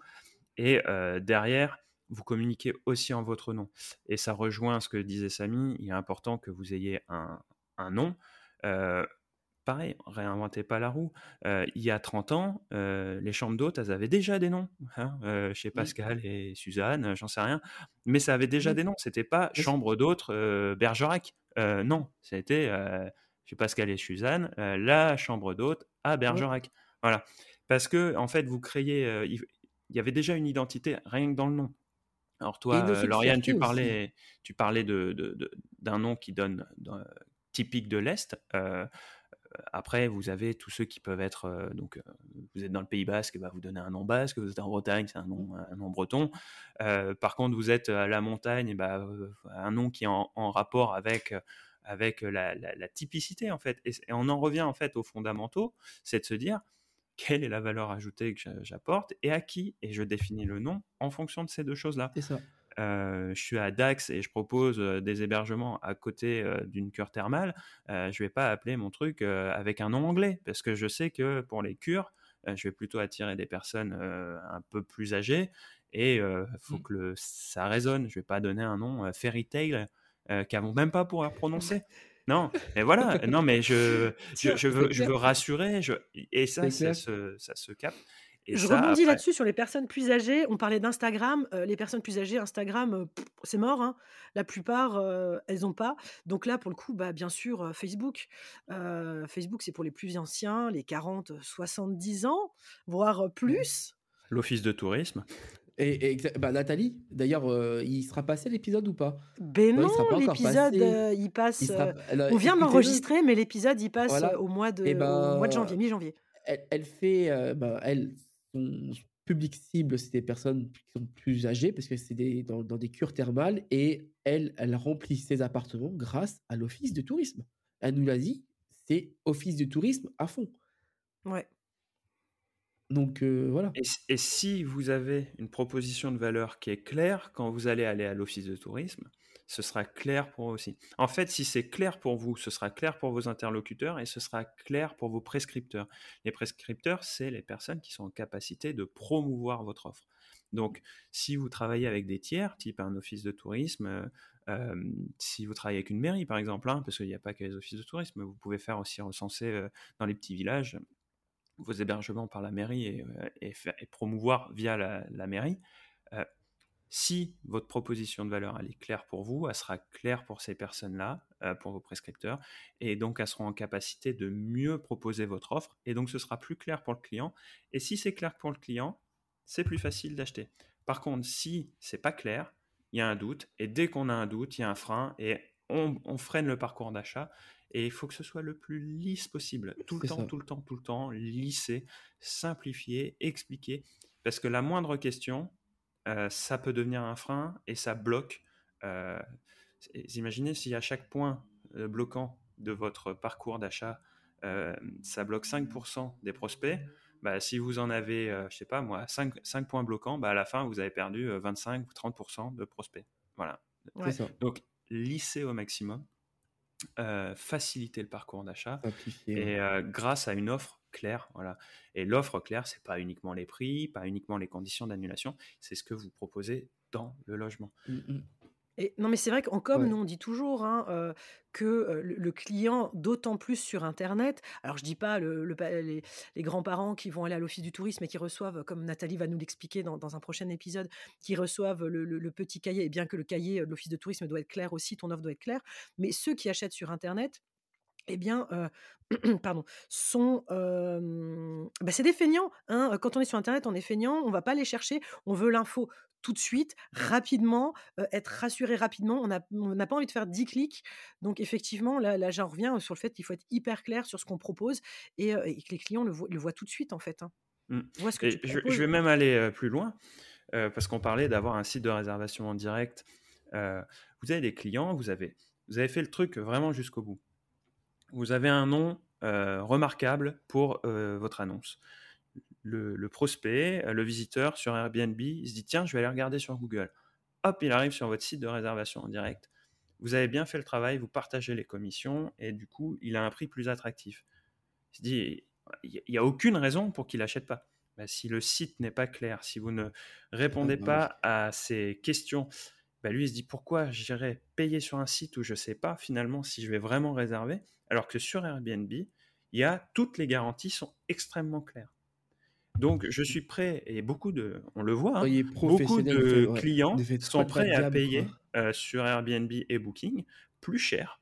et euh, derrière. Vous communiquez aussi en votre nom. Et ça rejoint ce que disait Samy. Il est important que vous ayez un, un nom pareil, réinventez pas la roue. il y a 30 ans, les chambres d'hôtes, elles avaient déjà des noms. Hein, chez Pascal et Suzanne, j'en sais rien. Mais ça avait déjà des noms. C'était pas chambre d'hôtes Bergerac. non, c'était chez Pascal et Suzanne, la chambre d'hôtes à Bergerac. Voilà. Parce que, en fait, vous créez. il y avait déjà une identité rien que dans le nom. Alors, toi, Lauriane, tu aussi. parlais, tu parlais de, d'un nom qui donne typique de l'Est. Euh, après, vous avez tous ceux qui peuvent être. euh, donc, euh, vous êtes dans le Pays Basque, bah, vous donnez un nom basque. Vous êtes en Bretagne, c'est un nom, breton. Par contre, vous êtes à la montagne, bah, un nom qui est en, rapport avec, avec la, typicité, en fait. Et, et on en revient, en fait, aux fondamentaux c'est de se dire quelle est la valeur ajoutée que j'a- j'apporte et à qui. Et je définis le nom en fonction de ces deux choses-là. C'est ça. Euh, je suis à Dax et je propose euh, des hébergements à côté euh, d'une cure thermale, je vais pas appeler mon truc avec un nom anglais parce que je sais que pour les cures, je vais plutôt attirer des personnes un peu plus âgées et il faut Mm. que le- ça résonne. Je vais pas donner un nom fairy tale qu'elles vont même pas pouvoir prononcer. Non, mais voilà, non, mais je, je, je veux, je rassurer, je, et ça, se, ça se capte. Et Je ça, rebondis après- là-dessus sur les personnes plus âgées. On parlait d'Instagram. euh, les personnes plus âgées, Instagram, euh, c'est mort. hein. La plupart, euh, elles n'ont pas. Donc là, pour le coup, bah, bien sûr, euh, Facebook. Euh, Facebook, c'est pour les plus anciens, les 40, 70 ans, voire euh, plus. L'office de tourisme. Et, bah, Nathalie, d'ailleurs, euh, il sera passé l'épisode ou pas? Ben Non, il non, sera pas encore l'épisode, passé. euh, il passe. Il sera- euh, elle a- on vient l'enregistrer, mais l'épisode, il passe Voilà. euh, au, mois de, Eh au mois de ben, janvier, mi-janvier. elle, elle fait, euh, bah, elle, son public cible, c'est des personnes qui sont plus âgées parce que c'est des, dans, dans des cures thermales et elle, elle remplit ses appartements grâce à l'office de tourisme. Elle nous l'a dit, c'est office de tourisme à fond. Ouais. Donc euh, voilà. Et si vous avez une proposition de valeur qui est claire, quand vous allez aller à l'office de tourisme, ce sera clair pour eux aussi. En fait, si c'est clair pour vous, ce sera clair pour vos interlocuteurs et ce sera clair pour vos prescripteurs. Les prescripteurs, c'est les personnes qui sont en capacité de promouvoir votre offre. Donc, si vous travaillez avec des tiers, type un office de tourisme, euh, euh, si vous travaillez avec une mairie, par exemple, hein, parce qu'il n'y a pas que les offices de tourisme, vous pouvez faire aussi recenser euh, dans les petits villages vos hébergements par la mairie et, promouvoir via la mairie. Si votre proposition de valeur elle est claire pour vous, elle sera claire pour ces personnes-là, euh, pour vos prescripteurs, et donc elles seront en capacité de mieux proposer votre offre, et donc ce sera plus clair pour le client. Et si c'est clair pour le client, c'est plus facile d'acheter. Par contre, si c'est pas clair, il y a un doute, et dès qu'on a un doute, il y a un frein, et on, on freine le parcours d'achat, et il faut que ce soit le plus lisse possible, tout le temps, ça. tout le temps, tout le temps, lisser, simplifier, expliquer, parce que la moindre question, euh, ça peut devenir un frein et ça bloque. Euh, imaginez si à chaque point euh, bloquant de votre parcours d'achat, euh, ça bloque 5% des prospects. Bah, si vous en avez, euh, je sais pas moi, 5, 5 points bloquants, bah, à la fin, vous avez perdu euh, 25 ou 30% de prospects. Voilà. Ouais. Donc, lisser au maximum, euh, faciliter le parcours d'achat et euh, grâce à une offre claire. Voilà. Et l'offre claire, c'est pas uniquement les prix, pas uniquement les conditions d'annulation, c'est ce que vous proposez dans le logement. Mm, mm. Et, non, mais c'est vrai qu'en com, Ouais. nous, on dit toujours hein, euh, que euh, le, le client, d'autant plus sur Internet, alors je dis pas le, les, les grands-parents qui vont aller à l'office du tourisme et qui reçoivent, comme Nathalie va nous l'expliquer dans, dans un prochain épisode, qui reçoivent le, le- le petit cahier, et bien que le cahier de l'office de tourisme doit être clair aussi, ton offre doit être claire, mais ceux qui achètent sur Internet, eh bien, euh, pardon, sont, euh, bah, c'est des feignants. hein. Quand on est sur Internet, on est feignant, on va pas les chercher, on veut l'info tout de suite, rapidement, euh, être rassuré rapidement. On n'a pas envie de faire 10 clics. Donc, effectivement, là, là j'en reviens sur le fait qu'il faut être hyper clair sur ce qu'on propose et, et que les clients le, voient- le voient tout de suite, en fait. Hein. Mm. Ce que tu je, je vais même aller plus loin, parce qu'on parlait d'avoir un site de réservation en direct. Vous avez des clients, vous avez, vous avez fait le truc vraiment jusqu'au bout. Vous avez un nom euh, remarquable pour euh, votre annonce. Le, le prospect, euh, le visiteur sur Airbnb, il se dit tiens, je vais aller regarder sur Google. Hop, il arrive sur votre site de réservation en direct. Vous avez bien fait le travail, vous partagez les commissions et du coup, il a un prix plus attractif. Il se dit il n'y a aucune raison pour qu'il n'achète pas. Bah, si le site n'est pas clair, si vous ne répondez pas à ces questions, bah, lui il se dit pourquoi j'irais payer sur un site où je ne sais pas finalement si je vais vraiment réserver, alors que sur Airbnb, il y a toutes les garanties sont extrêmement claires. Donc je suis prêt et beaucoup de, on le voit, hein, beaucoup de ouais, clients sont prêts à payer euh, sur Airbnb et Booking plus cher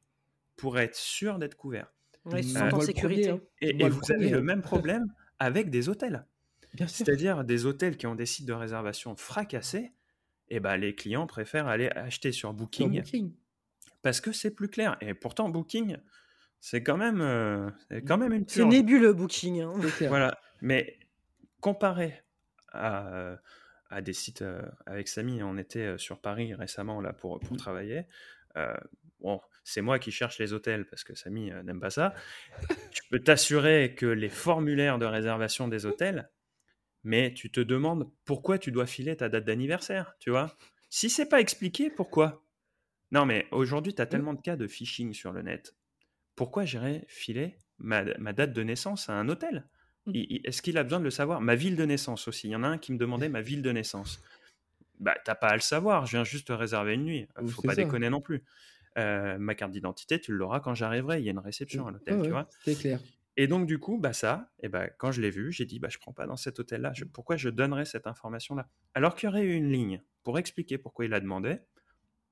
pour être sûr d'être couvert. Ouais, ils se Euh, en sécurité. premier, hein. Et, vous premier, avez le hein. même problème avec des hôtels. C'est-à-dire des hôtels qui ont des sites de réservation fracassés, et ben, les clients préfèrent aller acheter sur Booking, parce que c'est plus clair. Et pourtant, Booking, c'est quand même, euh, quand même une C'est nébuleux, Booking. Hein. Voilà. Mais comparé à, à des sites euh, avec Samy, on était euh, sur Paris récemment là pour, pour mmh. travailler. bon, c'est moi qui cherche les hôtels parce que Samy n'aime pas ça. Je peux t'assurer que les formulaires de réservation des hôtels, mais tu te demandes pourquoi tu dois filer ta date d'anniversaire, tu vois? Si c'est pas expliqué, pourquoi? Non, mais aujourd'hui, tu as mmh. tellement de cas de phishing sur le net. Pourquoi j'irais filer ma, date de naissance à un hôtel? Mmh. Est-ce qu'il a besoin de le savoir? Ma ville de naissance aussi. Il y en a un qui me demandait ma ville de naissance. Bah, t'as pas à le savoir, je viens juste te réserver une nuit. Faut pas déconner non plus. Euh, ma carte d'identité, tu l'auras quand j'arriverai. Il y a une réception à l'hôtel, tu vois? C'est clair. Et donc, du coup, bah, ça, et bah, quand je l'ai vu, j'ai dit, bah, je prends pas dans cet hôtel-là. pourquoi je donnerais cette information-là? Alors qu'il y aurait eu une ligne pour expliquer pourquoi il a demandé.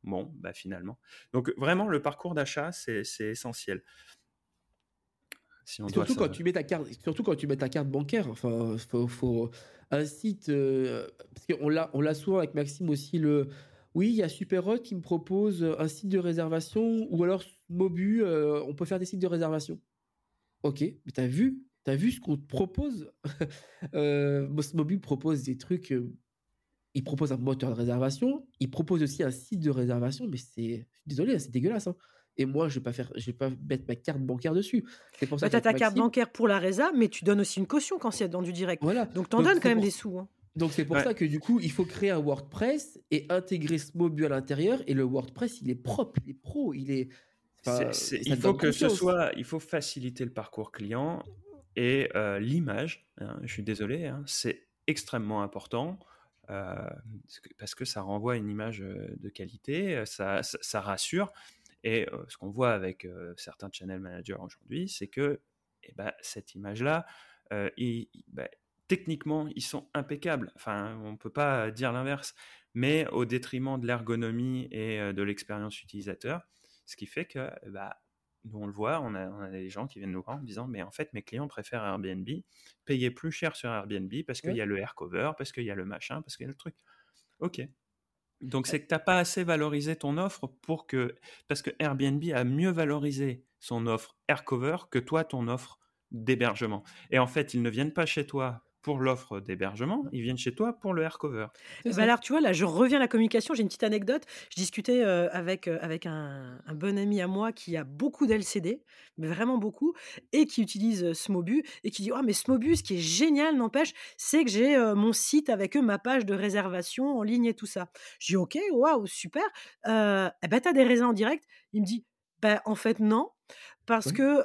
Bon, bah, finalement. Donc, vraiment, le parcours d'achat, c'est essentiel. surtout, quand tu mets ta carte, surtout quand tu mets ta carte bancaire. Enfin, faut, faut un site. Euh, parce qu'on l'a, on l'a souvent avec Maxime aussi. Le, oui, il y a Superhot qui me propose un site de réservation ou alors Mobu, euh, on peut faire des sites de réservation. Ok, mais t'as vu, t'as vu ce qu'on te propose? Euh, Mobile propose des trucs. Euh, il propose un moteur de réservation. Il propose aussi un site de réservation, mais c'est désolé, c'est dégueulasse. Hein. Et moi, je vais pas faire, je vais pas mettre ma carte bancaire dessus. C'est pour ça. Bah, as ta carte bancaire pour la résa, mais tu donnes aussi une caution quand c'est dans du direct. Voilà. Donc t'en donnes quand même des sous. Hein. Donc c'est pour ça que du coup, il faut créer un WordPress et intégrer ce mobile à l'intérieur. Et le WordPress, il est propre, il est pro, il est il faut que ce soit, il faut faciliter le parcours client et euh, l'image. Hein, je suis désolé, hein, c'est extrêmement important euh, parce que ça renvoie une image euh, de qualité, ça, ça, rassure. Et ce qu'on voit avec certains channel managers aujourd'hui, c'est que eh ben, cette image-là, ben, techniquement, ils sont impeccables. Enfin, on ne peut pas dire l'inverse, mais au détriment de l'ergonomie et de l'expérience utilisateur. Ce qui fait que, bah, nous on le voit, on a, des gens qui viennent nous voir en disant mais en fait mes clients préfèrent Airbnb, payer plus cher sur Airbnb parce qu'il y a le air cover, parce qu'il y a le machin, parce qu'il y a le truc. Ok. Donc c'est que tu n'as pas assez valorisé ton offre pour que parce que Airbnb a mieux valorisé son offre air cover que toi ton offre d'hébergement. Et en fait ils ne viennent pas chez toi pour l'offre d'hébergement, ils viennent chez toi pour le air cover. Bah alors, tu vois, là, je reviens à la communication. J'ai une petite anecdote. Je discutais euh, avec, euh, avec un, bon ami à moi qui a beaucoup d'LCD, mais vraiment beaucoup, et qui utilise euh, Smobu, et qui dit Ah, mais Smobu, ce qui est génial, n'empêche, c'est que j'ai mon site avec eux, ma page de réservation en ligne et tout ça. Je dis Ok, waouh, super. Euh, eh ben, t'as des raisins en direct. Il me dit bah, En fait, non. Parce que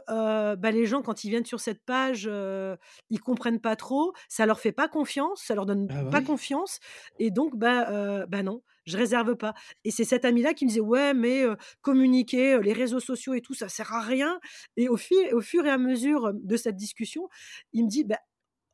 bah, les gens, quand ils viennent sur cette page, ils comprennent pas trop, ça leur fait pas confiance, ça leur donne ah bah pas confiance, et donc bah, bah non, je réserve pas. Et c'est cet ami-là qui me disait ouais, mais communiquer, les réseaux sociaux et tout, ça sert à rien. Et au, fur, au fur et à mesure de cette discussion, il me dit bah,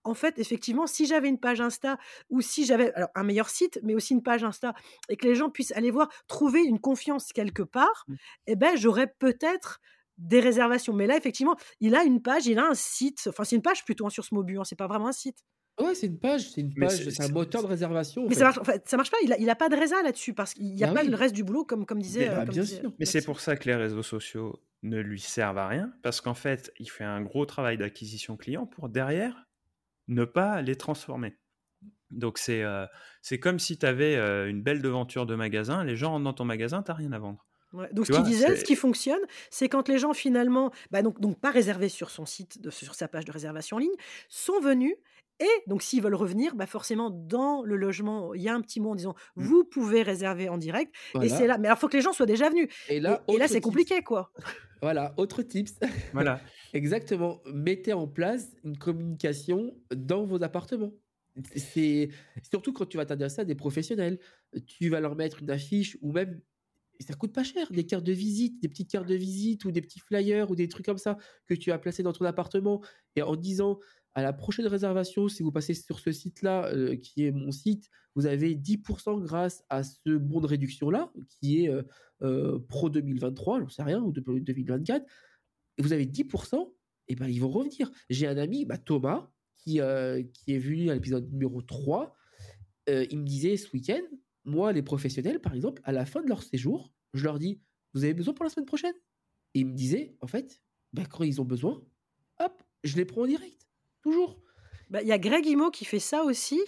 en fait, effectivement, si j'avais une page Insta ou si j'avais un meilleur site, mais aussi une page Insta, et que les gens puissent aller voir, trouver une confiance quelque part, mmh. eh ben, j'aurais peut-être des réservations. Mais là, effectivement, il a une page, il a un site. Enfin, c'est une page plutôt hein, sur ce Mobu, hein, c'est pas vraiment un site. Ouais, c'est une page, c'est une page, c'est un moteur de réservation. Mais ça marche, ça marche pas, il a, il a pas de résa là-dessus parce qu'il n'y a bah pas le reste du boulot comme, comme disait. Mais, euh, bien sûr. Mais c'est pour ça que les réseaux sociaux ne lui servent à rien parce qu'en fait, il fait un gros travail d'acquisition client pour derrière ne pas les transformer. Donc c'est euh, c'est comme si tu avais euh, une belle devanture de magasin, les gens rentrent dans ton magasin, tu n'as rien à vendre donc, ce qu'il disait, ce qui fonctionne, c'est quand les gens finalement, bah donc, donc pas réservés sur son site, de, sur sa page de réservation en ligne, sont venus et donc, s'ils veulent revenir, bah forcément, dans le logement, il y a un petit mot en disant mmh. vous pouvez réserver en direct. Et c'est là. Mais alors, il faut que les gens soient déjà venus. Et là, et, là c'est compliqué, quoi. Voilà, autre tips. Voilà. Exactement. Mettez en place une communication dans vos appartements. C'est surtout quand tu vas t'adresser à des professionnels. Tu vas leur mettre une affiche ou même ça coûte pas cher, des cartes de visite, des petites cartes de visite ou des petits flyers ou des trucs comme ça que tu as placés dans ton appartement et en disant à la prochaine réservation, si vous passez sur ce site-là, euh, qui est mon site, vous avez 10% grâce à ce bon de réduction-là, qui est euh, euh, Pro 2023, j'en sais rien, ou 2024. Et vous avez 10%, et ben ils vont revenir. J'ai un ami, bah, Thomas, qui, qui est venu à l'épisode numéro 3, il me disait ce week-end, moi, les professionnels, par exemple, à la fin de leur séjour, je leur dis, vous avez besoin pour la semaine prochaine? Et ils me disaient, en fait, ben, quand ils ont besoin, hop, je les prends en direct, toujours. Bah, il y a Greg Imo qui fait ça aussi,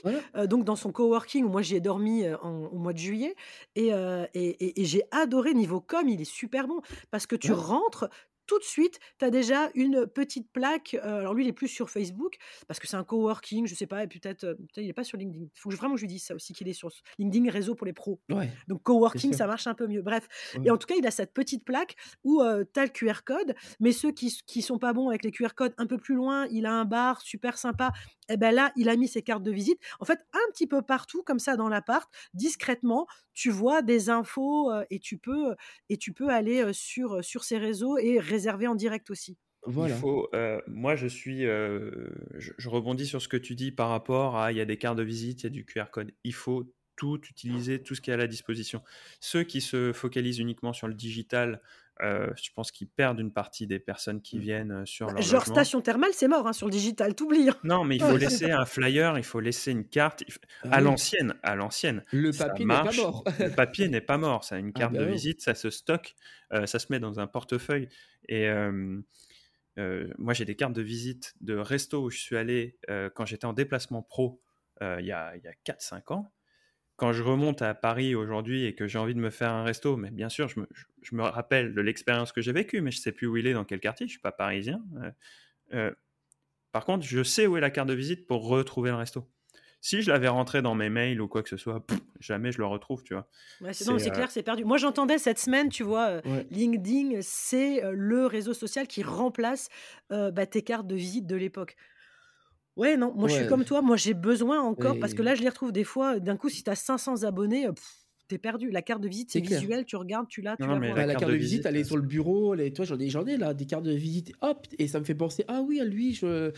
donc dans son coworking où moi j'y ai dormi au mois de juillet, et, et, et j'ai adoré niveau com, il est super bon parce que tu rentres, tout de suite, tu as déjà une petite plaque. alors lui, il est plus sur Facebook parce que c'est un coworking, je sais pas, et peut-être il n'est pas sur LinkedIn. Il faut que je, vraiment je lui dise ça aussi qu'il est sur LinkedIn réseau pour les pros. Donc coworking, ça marche un peu mieux. Bref, et en tout cas, il a cette petite plaque où tu as le QR code, mais ceux qui qui sont pas bons avec les QR codes, un peu plus loin, il a un bar super sympa. Et eh ben là, il a mis ses cartes de visite. En fait, un petit peu partout comme ça dans l'appart, discrètement, tu vois des infos et tu peux et tu peux aller sur sur ces réseaux et réservé en direct aussi. Voilà. Il faut, euh, moi, je suis, euh, je, rebondis sur ce que tu dis par rapport à, il y a des cartes de visite, il y a du QR code. Il faut tout utiliser, tout ce qui est à la disposition. Ceux qui se focalisent uniquement sur le digital, euh, je pense qu'ils perdent une partie des personnes qui mmh. viennent sur bah, leur Genre station thermale, c'est mort hein, sur le digital, t'oublies. Hein. Non, mais il faut laisser un flyer, il faut laisser une carte ah à l'ancienne, à l'ancienne. Le papier n'est pas mort. le papier n'est pas mort. Ça, une ah carte bah de visite, ça se stocke, ça se met dans un portefeuille et moi, j'ai des cartes de visite de resto où je suis allé quand j'étais en déplacement pro il y a, a 4-5 ans quand je remonte à Paris aujourd'hui et que j'ai envie de me faire un resto, mais bien sûr, je me, je, me rappelle de l'expérience que j'ai vécue, mais je ne sais plus où il est, dans quel quartier, je ne suis pas parisien. Euh, euh, par contre, je sais où est la carte de visite pour retrouver le resto. Si je l'avais rentré dans mes mails ou quoi que ce soit, jamais je le retrouve, tu vois. c'est euh, clair, c'est perdu. Moi, j'entendais cette semaine, tu vois, LinkedIn, c'est le réseau social qui remplace bah, tes cartes de visite de l'époque. Ouais, non, moi je suis comme toi, moi j'ai besoin encore, parce que là je les retrouve des fois, d'un coup si tu as 500 abonnés, t'es perdu. La carte de visite, c'est visuel, tu regardes, tu l'as, tu la bah, la, carte de, visite, elle est sur le bureau, les... toi j'en ai, j'en ai là, des cartes de visite, hop, et ça me fait penser, ah oui, à lui, je... Euh,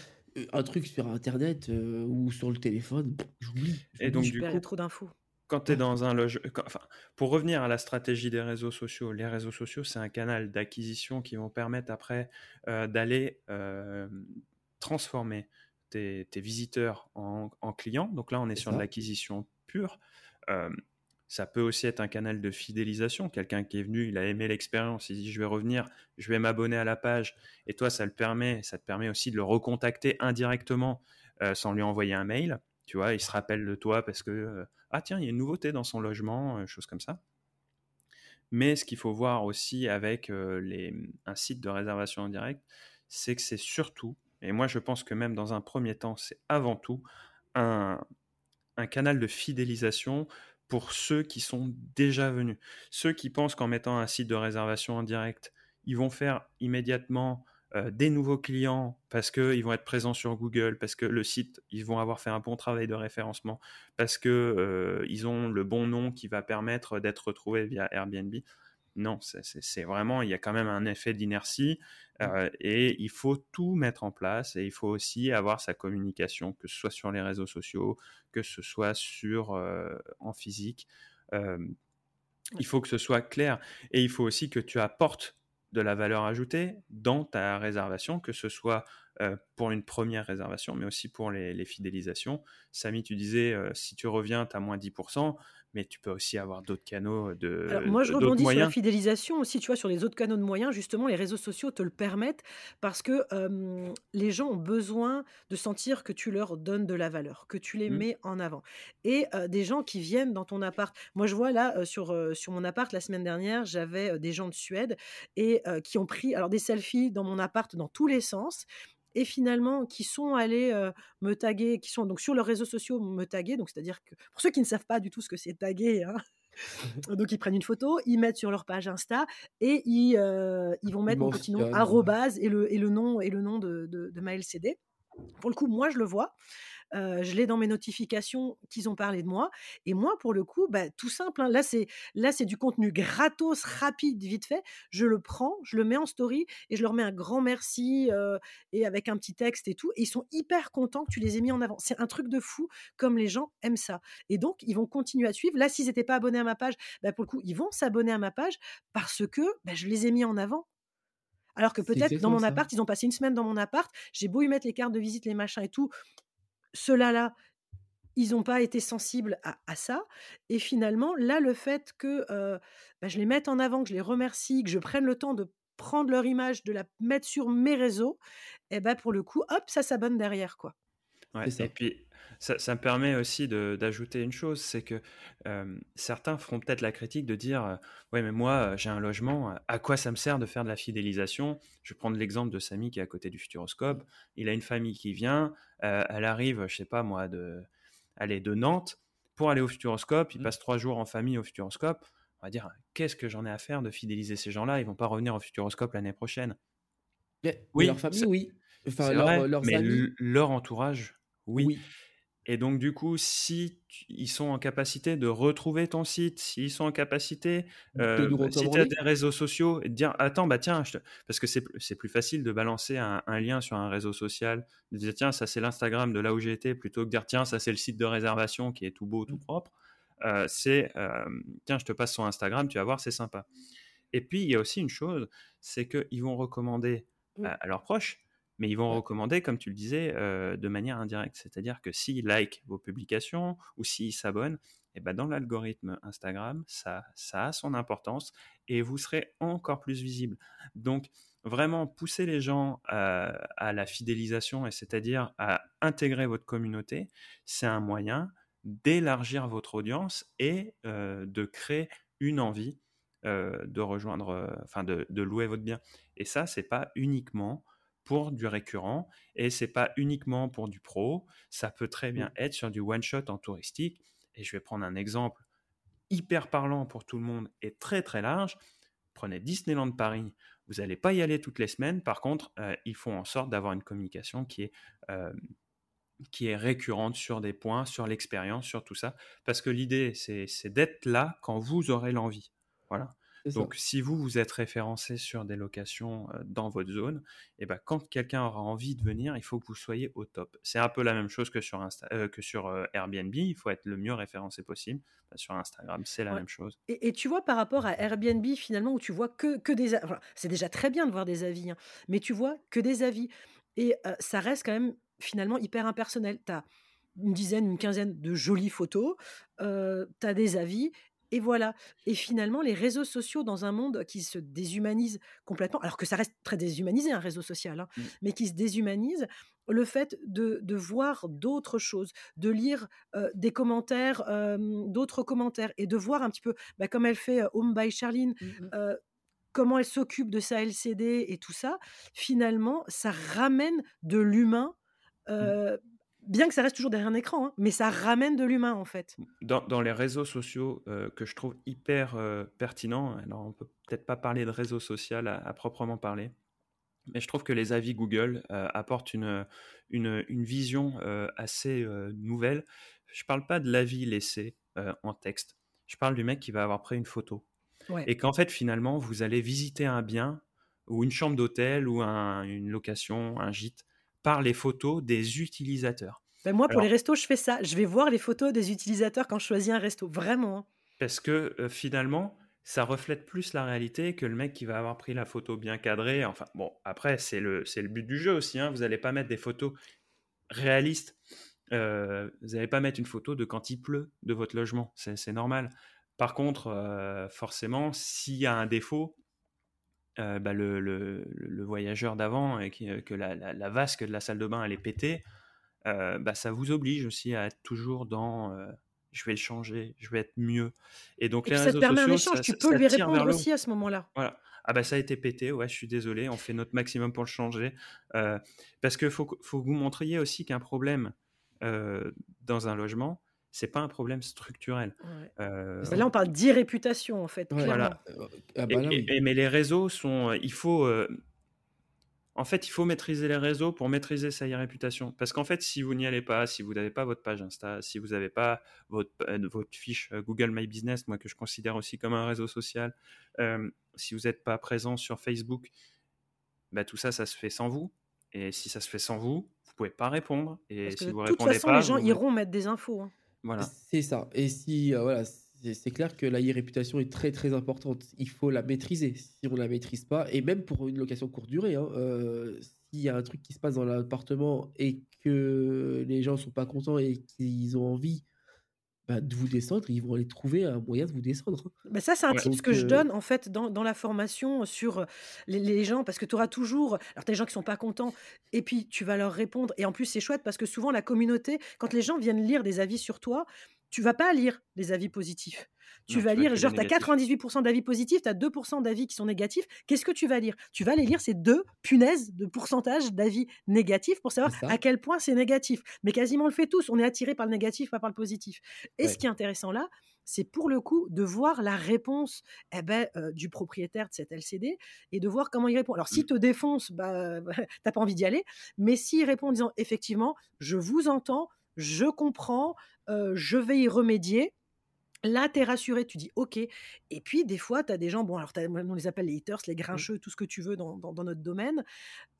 un truc sur internet euh, ou sur le téléphone, j'oublie. Et donc du coup, trop d'infos. Quand tu es dans un loge... Enfin, pour revenir à la stratégie des réseaux sociaux, les réseaux sociaux, c'est un canal d'acquisition qui vont permettre après euh, d'aller transformer tes, visiteurs en, clients. Donc là, on est sur de l'acquisition pure. ça peut aussi être un canal de fidélisation. Quelqu'un qui est venu, il a aimé l'expérience, il dit je vais revenir, je vais m'abonner à la page. Et toi, ça le permet, ça te permet aussi de le recontacter indirectement euh, sans lui envoyer un mail. Tu vois, il se rappelle de toi parce que euh, ah tiens, il y a une nouveauté dans son logement, euh, chose comme ça. Mais ce qu'il faut voir aussi avec les, un site de réservation en direct, c'est que c'est surtout et moi, je pense que même dans un premier temps, c'est avant tout un, canal de fidélisation pour ceux qui sont déjà venus. Ceux qui pensent qu'en mettant un site de réservation en direct, ils vont faire immédiatement euh, des nouveaux clients parce qu'ils vont être présents sur Google, parce que le site, ils vont avoir fait un bon travail de référencement, parce qu'ils euh, ont le bon nom qui va permettre d'être retrouvé via Airbnb. Non, c'est vraiment, il y a quand même un effet d'inertie mmh. euh, et il faut tout mettre en place et il faut aussi avoir sa communication, que ce soit sur les réseaux sociaux, que ce soit sur euh, en physique. il faut que ce soit clair et il faut aussi que tu apportes de la valeur ajoutée dans ta réservation, que ce soit euh, pour une première réservation, mais aussi pour les, fidélisations. Samy, tu disais, si tu reviens, tu as moins 10% mais tu peux aussi avoir d'autres canaux de. Alors moi, je rebondis sur la fidélisation aussi, tu vois, sur les autres canaux de moyens. Justement, les réseaux sociaux te le permettent parce que les gens ont besoin de sentir que tu leur donnes de la valeur, que tu les mmh. mets en avant. Et des gens qui viennent dans ton appart. Moi, je vois là sur, sur mon appart la semaine dernière, j'avais des gens de Suède et qui ont pris alors des selfies dans mon appart dans tous les sens et finalement qui sont allés me taguer, qui sont donc sur leurs réseaux sociaux me taguer. Donc c'est-à-dire que pour ceux qui ne savent pas du tout ce que c'est taguer, hein, donc ils prennent une photo, ils mettent sur leur page Insta et ils, ils vont mettre mon petit nom arrobase et le, et le nom et le nom de, de, de ma LCD. Pour le coup, moi je le vois je l'ai dans mes notifications qu'ils ont parlé de moi. Et moi, pour le coup, bah, tout simple, hein, là, c'est là c'est du contenu gratos, rapide, vite fait. Je le prends, je le mets en story et je leur mets un grand merci et avec un petit texte et tout. Et ils sont hyper contents que tu les aies mis en avant. C'est un truc de fou, comme les gens aiment ça. Et donc, ils vont continuer à suivre. Là, s'ils n'étaient pas abonnés à ma page, bah, pour le coup, ils vont s'abonner à ma page parce que bah, je les ai mis en avant. Alors que peut-être dans mon appart, ils ont passé une semaine dans mon appart, j'ai beau y mettre les cartes de visite, les machins et tout, ceux-là, ils n'ont pas été sensibles à, ça. Et finalement, là, le fait que bah, je les mette en avant, que je les remercie, que je prenne le temps de prendre leur image, de la mettre sur mes réseaux, et ben pour le coup, hop, ça s'abonne derrière, quoi. Ouais, et puis, ça, me permet aussi d'ajouter une chose, c'est que certains feront peut-être la critique de dire Ouais, mais moi, j'ai un logement, à quoi ça me sert de faire de la fidélisation? Je vais prendre l'exemple de Samy qui est à côté du Futuroscope. Il a une famille qui vient, elle arrive, je sais pas moi, de, aller de Nantes pour aller au Futuroscope. Il mmh. passe trois jours en famille au Futuroscope. On va dire Qu'est-ce que j'en ai à faire de fidéliser ces gens-là? Ils vont pas revenir au Futuroscope l'année prochaine. oui, leur famille, oui. Enfin, leur, mais leur entourage, oui. Et donc, du coup, si ils sont en capacité de retrouver ton site, s'ils sont en capacité, euh, si tu as des réseaux sociaux, et de dire Attends, bah tiens, parce que c'est plus facile de balancer un, lien sur un réseau social, de dire Tiens, ça c'est l'Instagram de là où été, plutôt que de dire Tiens, ça c'est le site de réservation qui est tout beau, tout mmh. propre. Euh, c'est Tiens, je te passe son Instagram, tu vas voir, c'est sympa. Et puis, il y a aussi une chose c'est qu'ils vont recommander à leurs proches mais ils vont recommander, comme tu le disais, euh, de manière indirecte. C'est-à-dire que s'ils like vos publications ou s'ils s'abonnent, et eh ben dans l'algorithme Instagram, ça, ça a son importance et vous serez encore plus visible. Donc, vraiment pousser les gens à, la fidélisation, et c'est-à-dire à intégrer votre communauté, c'est un moyen d'élargir votre audience et euh, de créer une envie euh, de rejoindre, enfin de, de, louer votre bien. Et ça, c'est pas uniquement pour du récurrent et c'est pas uniquement pour du pro, ça peut très bien être sur du one shot en touristique et je vais prendre un exemple hyper parlant pour tout le monde et très très large. Prenez Disneyland Paris, vous n'allez pas y aller toutes les semaines, par contre, euh, ils font en sorte d'avoir une communication qui est euh, qui est récurrente sur des points, sur l'expérience, sur tout ça, parce que l'idée, c'est d'être là quand vous aurez l'envie. Voilà. Donc, si vous, vous êtes référencé sur des locations dans votre zone, et eh ben, quand quelqu'un aura envie de venir, il faut que vous soyez au top. C'est un peu la même chose que sur, que sur Airbnb. Il faut être le mieux référencé possible. Sur Instagram, c'est la même chose. Et, tu vois, par rapport à Airbnb, finalement, où tu vois que, que des... c'est déjà très bien de voir des avis, hein, mais tu vois que des avis. Et ça reste quand même, finalement, hyper impersonnel. Tu as une dizaine, une quinzaine de jolies photos, tu as des avis, et voilà. Et finalement, les réseaux sociaux, dans un monde qui se déshumanise complètement, alors que ça reste très déshumanisé, un réseau social, hein, mmh. mais qui se déshumanise, le fait de, voir d'autres choses, de lire des commentaires, d'autres commentaires, et de voir un petit peu, bah, comme elle fait Home by Charline, mmh comment elle s'occupe de sa LCD et tout ça, finalement, ça ramène de l'humain. Mmh bien que ça reste toujours derrière un écran, hein, mais ça ramène de l'humain en fait. Dans, les réseaux sociaux euh, que je trouve hyper euh, pertinents, alors on peut peut-être pas parler de réseau social à, proprement parler, mais je trouve que les avis Google euh, apportent une, une, vision assez nouvelle. Je parle pas de l'avis laissé en texte, je parle du mec qui va avoir pris une photo. Et qu'en fait finalement vous allez visiter un bien ou une chambre d'hôtel ou une location, un gîte, par les photos des utilisateurs. Ben moi, pour les restos, je fais ça. Je vais voir les photos des utilisateurs quand je choisis un resto. Vraiment. Hein. Parce que euh, finalement, ça reflète plus la réalité que le mec qui va avoir pris la photo bien cadrée. Enfin, bon, après, c'est le, c'est le but du jeu aussi. Hein. Vous n'allez pas mettre des photos réalistes. Euh, vous n'allez pas mettre une photo de quand il pleut de votre logement. C'est, normal. Par contre, euh, forcément, s'il y a un défaut, euh, bah, le, le, le, voyageur d'avant et euh, que la, la, vasque de la salle de bain elle est pétée, euh, bah, ça vous oblige aussi à être toujours dans je vais le changer, je vais être mieux. Et donc les ça te permet un échange, tu peux lui répondre aussi à ce moment-là. Voilà. Ah bah ça a été pété, ouais, je suis désolé, on fait notre maximum pour le changer. parce qu'il faut, faut que vous montriez aussi qu'un problème dans un logement, c'est pas un problème structurel. Euh, là, on parle d'irréputation, en fait. Voilà. Euh, ah bah mais les réseaux sont. Euh, il faut. en fait, il faut maîtriser les réseaux pour maîtriser sa réputation. Parce qu'en fait, si vous n'y allez pas, si vous n'avez pas votre page Insta, si vous n'avez pas votre, votre fiche Google My Business, moi que je considère aussi comme un réseau social, si vous n'êtes pas présent sur Facebook, bah, tout ça, ça se fait sans vous. Et si ça se fait sans vous, vous pouvez pas répondre. Et si vous de toute façon, les gens iront mettre des infos. Hein. C'est ça. Et si, euh, voilà, c'est clair que la réputation est très très importante. Il faut la maîtriser. Si on la maîtrise pas, et même pour une location courte durée, hein, euh, s'il y a un truc qui se passe dans l'appartement et que les gens sont pas contents et qu'ils ont envie bah, de vous descendre, ils vont aller trouver un moyen de vous descendre. hein. Bah, ça, c'est un Ouais. tips Donc, que je euh, donne en fait dans, dans la formation sur euh, les, les gens, parce que tu auras toujours, alors tu as des gens qui sont pas contents, et puis tu vas leur répondre. Et en plus, c'est chouette parce que souvent la communauté, quand les gens viennent lire des avis sur toi, tu vas pas lire des avis positifs. Tu Non, vas tu lire, genre, tu as négatifs. 98% d'avis positifs, tu as 2% d'avis qui sont négatifs. Qu'est-ce que tu vas lire? Tu vas aller lire ces deux punaises de pourcentage d'avis négatifs pour savoir à quel point c'est négatif. Mais quasiment on le fait tous, on est attiré par le négatif, pas par le positif. Et Ouais. ce qui est intéressant là, c'est pour le coup de voir la réponse eh ben, euh, du propriétaire de cette LCD et de voir comment il répond. Alors, s'il te défonce, bah, t'as pas envie d'y aller, mais s'il répond en disant effectivement, je vous entends, je comprends, euh, je vais y remédier. Là, tu es rassuré, tu dis OK. Et puis, des fois, tu as des gens, bon, alors t'as- on les appelle les haters, les grincheux, tout ce que tu veux dans, dans- dans notre domaine.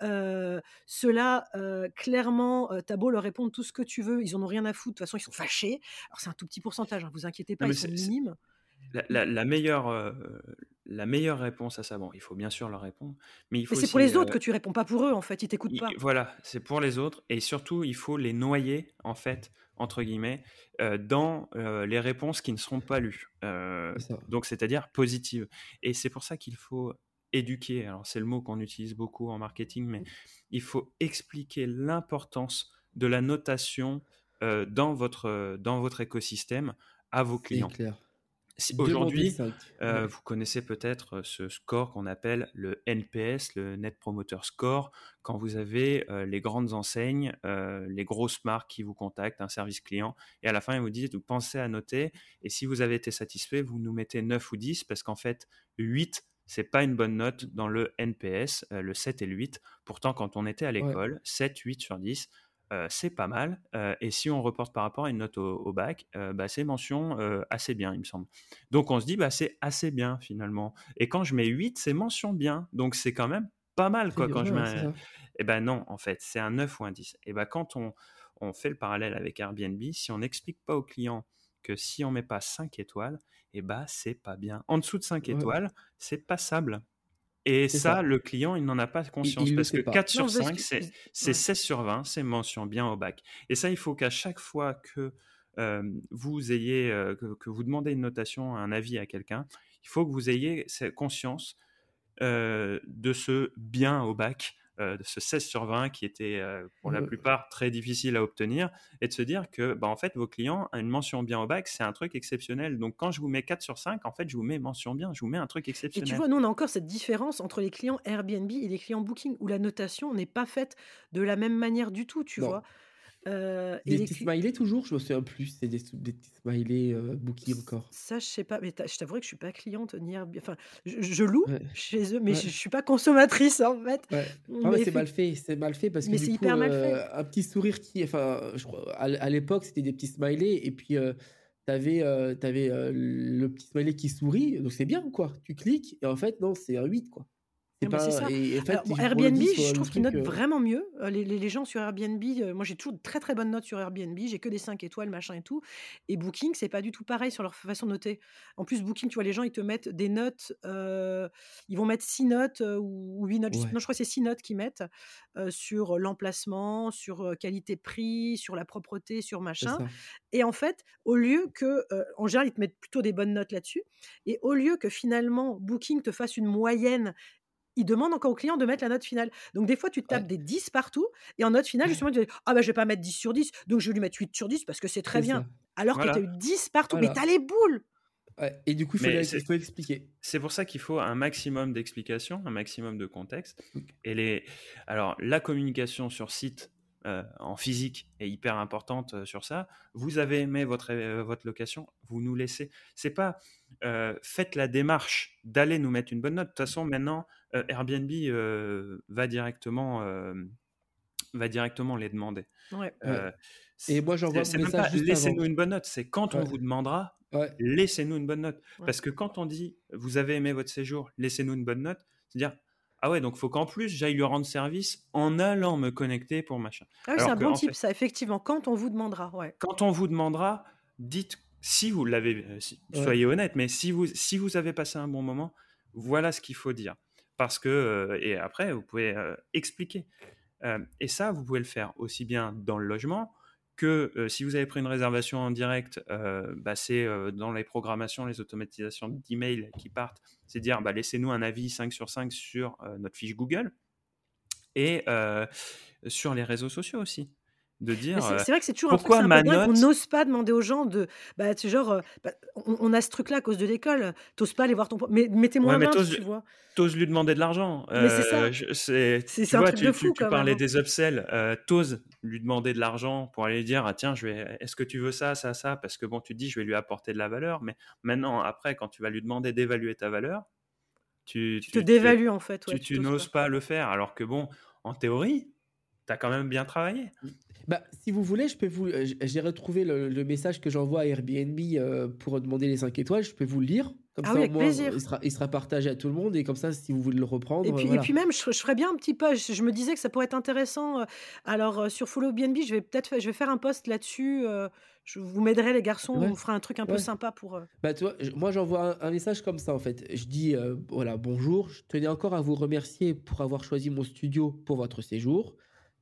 Euh, Ceux-là, euh, clairement, tu as beau leur répondre tout ce que tu veux, ils en ont rien à foutre. De toute façon, ils sont fâchés. Alors, c'est un tout petit pourcentage, hein, vous inquiétez pas, mais ils sont minimes. La, la- la meilleure, euh, la meilleure réponse à ça, bon, il faut bien sûr leur répondre, mais il faut Mais c'est pour les autres euh, que tu réponds, pas pour eux, en fait. Ils t'écoutent pas. voilà, c'est pour les autres, et surtout, il faut les noyer, en fait, entre guillemets, euh, dans euh, les réponses qui ne seront pas lues. Euh, C'est ça. donc, c'est-à-dire positives. Et c'est pour ça qu'il faut éduquer. Alors, c'est le mot qu'on utilise beaucoup en marketing, mais il faut expliquer l'importance de la notation euh, dans, votre, dans votre écosystème à vos C'est clients. clair. Si- Aujourd'hui, euh, Ouais. vous connaissez peut-être euh, ce score qu'on appelle le NPS, le Net Promoter Score, quand vous avez euh, les grandes enseignes, euh, les grosses marques qui vous contactent, un service client, et à la fin, ils vous disent, vous pensez à noter, et si vous avez été satisfait, vous nous mettez 9 ou 10, parce qu'en fait, 8, c'est pas une bonne note dans le NPS, euh, le 7 et le 8. Pourtant, quand on était à l'école, 7, 8 sur 10, euh, c'est pas mal. Euh, et si on reporte par rapport à une note au, au bac, euh, bah, c'est mention assez bien, il me semble. Donc on se dit, bah, c'est assez bien finalement. Et quand je mets 8, c'est mention bien. Donc c'est quand même pas mal quoi quand je ouais, mets. ça. Eh ben non, en fait, c'est un 9 ou un 10. Et ben quand on, on fait le parallèle avec Airbnb, si on n'explique pas au client que si on met pas 5 étoiles, eh ben c'est pas bien. En dessous de 5 Ouais. étoiles, c'est passable. Et ça, ça. le client, il n'en a pas conscience il parce que pas. 4 Non, sur parce 5, que- c'est ouais. 16 sur 20, c'est mention bien au bac. Et ça, il faut qu'à chaque fois que euh, vous ayez, euh, que, que vous demandez une notation, un avis à quelqu'un, il faut que vous ayez cette conscience euh, de ce bien au bac, de ce 16 sur 20 qui était euh, pour la Ouais. plupart très difficile à obtenir, et de se dire que bah, en fait, vos clients, une mention bien au bac, c'est un truc exceptionnel. Donc quand je vous mets 4 sur 5, en fait, je vous mets mention bien, je vous mets un truc Et exceptionnel. tu vois, nous, on a encore cette différence entre les clients Airbnb et les clients Booking, où la notation n'est pas faite de la même manière du tout, tu Non. vois. Euh, Des petits smileys toujours, je me souviens plus. C'est des, des petits smileys euh, encore. Ça, je sais pas, mais je t'avouerai que je suis pas cliente ni Airbnb. Enfin, je, je loue Ouais. chez eux, mais Ouais. je, je suis pas consommatrice en fait. Ouais. Ah c'est effe- mal fait, c'est mal fait parce que du coup, hyper mal fait. euh, un petit sourire qui, enfin, je crois, à, l'époque, c'était des petits smileys et puis euh, t'avais, euh, t'avais euh, le petit smiley qui sourit, donc c'est bien quoi. Tu cliques et en fait non, c'est un 8 quoi. C'est pas c'est ça. et, et en fait, Alors, bon, pour le Airbnb, 10, je trouve qu'ils notent euh, vraiment mieux. Euh, Les, les- les gens sur Airbnb, euh, moi j'ai toujours de très très bonnes notes sur Airbnb, j'ai que des 5 étoiles, machin et tout. Et Booking, c'est pas du tout pareil sur leur façon de noter. En plus, Booking, tu vois, les gens, ils te mettent des notes, euh, ils vont mettre 6 notes euh, ou 8 notes, Ouais. non, je crois que c'est 6 notes qu'ils mettent sur l'emplacement, sur qualité-prix, sur la propreté, sur machin. Et en fait, au lieu que, en général, ils te mettent plutôt des bonnes notes là-dessus, et au lieu que finalement Booking te fasse une moyenne, ils demandent encore au client de mettre la note finale. Donc des fois, tu te tapes Ouais. des 10 partout, et en note finale, justement, tu dis Ah bah je vais pas mettre 10 sur 10, donc je vais lui mettre 8 sur 10 parce que c'est très bien. ça. Alors que tu as eu 10 partout, mais Voilà. t'as les boules Ouais. Et du coup, il faut, Mais il expliquer. C'est pour ça qu'il faut un maximum d'explications, un maximum de contexte. Mm. Et les... Alors, la communication sur site euh, en physique est hyper importante euh, sur ça. Vous avez aimé votre, euh, votre location, vous nous laissez. C'est pas euh, faites la démarche d'aller nous mettre une bonne note. De toute façon, maintenant, euh, Airbnb euh, va directement. euh, va directement les demander. Ouais. Euh, Et moi, j'envoie même message pas juste laissez-nous une bonne note, c'est quand on vous demandera, Ouais. laissez-nous une bonne note. Ouais. Parce que quand on dit vous avez aimé votre séjour, laissez-nous une bonne note, c'est-à-dire ah ouais, donc faut qu'en plus j'aille lui rendre service en allant me connecter pour machin. Ah oui, c'est un que, bon type, fait- ça, effectivement, quand on vous demandera. Ouais. Quand on vous demandera, dites si vous l'avez, euh, si- Ouais. soyez honnête, mais si vous si vous avez passé un bon moment, voilà ce qu'il faut dire. Parce que et après vous pouvez expliquer. Et ça, vous pouvez le faire aussi bien dans le logement que si vous avez pris une réservation en direct, bah, c'est dans les programmations, les automatisations d'email qui partent, c'est dire bah, laissez-nous un avis 5 sur 5 sur notre fiche Google et sur les réseaux sociaux aussi de dire c'est vrai que c'est toujours un truc un on n'ose pas demander aux gens de bah tu genre bah, on, a ce truc là à cause de l'école t'oses pas aller voir ton mais mettez-moi ouais, tu vois. t'oses lui demander de l'argent mais c'est ça. c'est un truc tu, de fou tu, parlais hein. des upsells euh, t'oses lui demander de l'argent pour aller dire ah, tiens je vais est-ce que tu veux ça ça ça? Parce que bon tu te dis je vais lui apporter de la valeur mais maintenant après quand tu vas lui demander d'évaluer ta valeur tu, tu te dévalues en fait tu, n'oses pas. le faire alors que bon en théorie tu as quand même bien travaillé. Bah, si vous voulez, je peux vous. Euh, j'ai retrouvé le, message que j'envoie à Airbnb euh, pour demander les 5 étoiles. Je peux vous le lire. Comme ah ça, avec plaisir. Il sera, il sera, partagé à tout le monde et comme ça, si vous voulez le reprendre. Et puis, et puis même, je, ferais bien un petit post. Je me disais que ça pourrait être intéressant. Euh, alors, sur Follow BNB, je vais peut-être je vais faire un post là-dessus. Je vous m'aiderai, les garçons. On fera un truc un peu sympa pour. Bah, tu vois, moi, j'envoie un, message comme ça, en fait. Je dis voilà, bonjour. Je tenais encore à vous remercier pour avoir choisi mon studio pour votre séjour.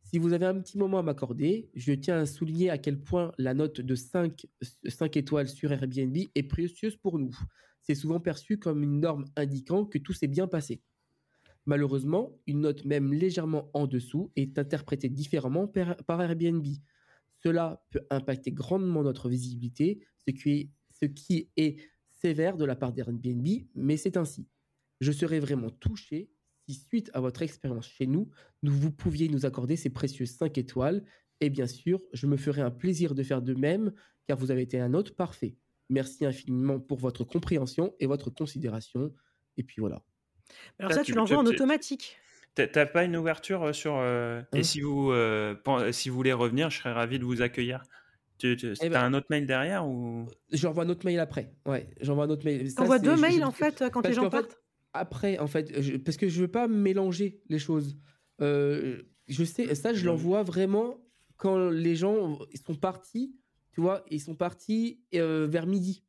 Si vous avez un petit moment à m'accorder, je tiens à souligner à quel point la note de 5, 5 étoiles sur Airbnb est précieuse pour nous. C'est souvent perçu comme une norme indiquant que tout s'est bien passé. Malheureusement, une note même légèrement en dessous est interprétée différemment par Airbnb. Cela peut impacter grandement notre visibilité, ce qui est, ce qui est sévère de la part d'Airbnb, mais c'est ainsi. Je serais vraiment touché si suite à votre expérience chez nous, nous vous pouviez nous accorder ces précieuses 5 étoiles. Et bien sûr, je me ferai un plaisir de faire de même, car vous avez été un hôte parfait. Merci infiniment pour votre compréhension et votre considération. Et puis voilà. Alors ça, tu, l'envoies en automatique. T'as pas une ouverture euh, sur... Euh, et hein si vous, euh, si vous voulez revenir, je serais ravi de vous accueillir. Tu, tu eh ben as un autre mail derrière ou? J'envoie un autre mail après. Ouais, j'envoie un autre mail. T'envoies deux mails en fait quand les gens partent après, en fait, parce que je veux pas mélanger les choses. Euh, je sais, ça, je l'envoie vraiment quand les gens sont partis, tu vois, ils sont partis euh, vers midi.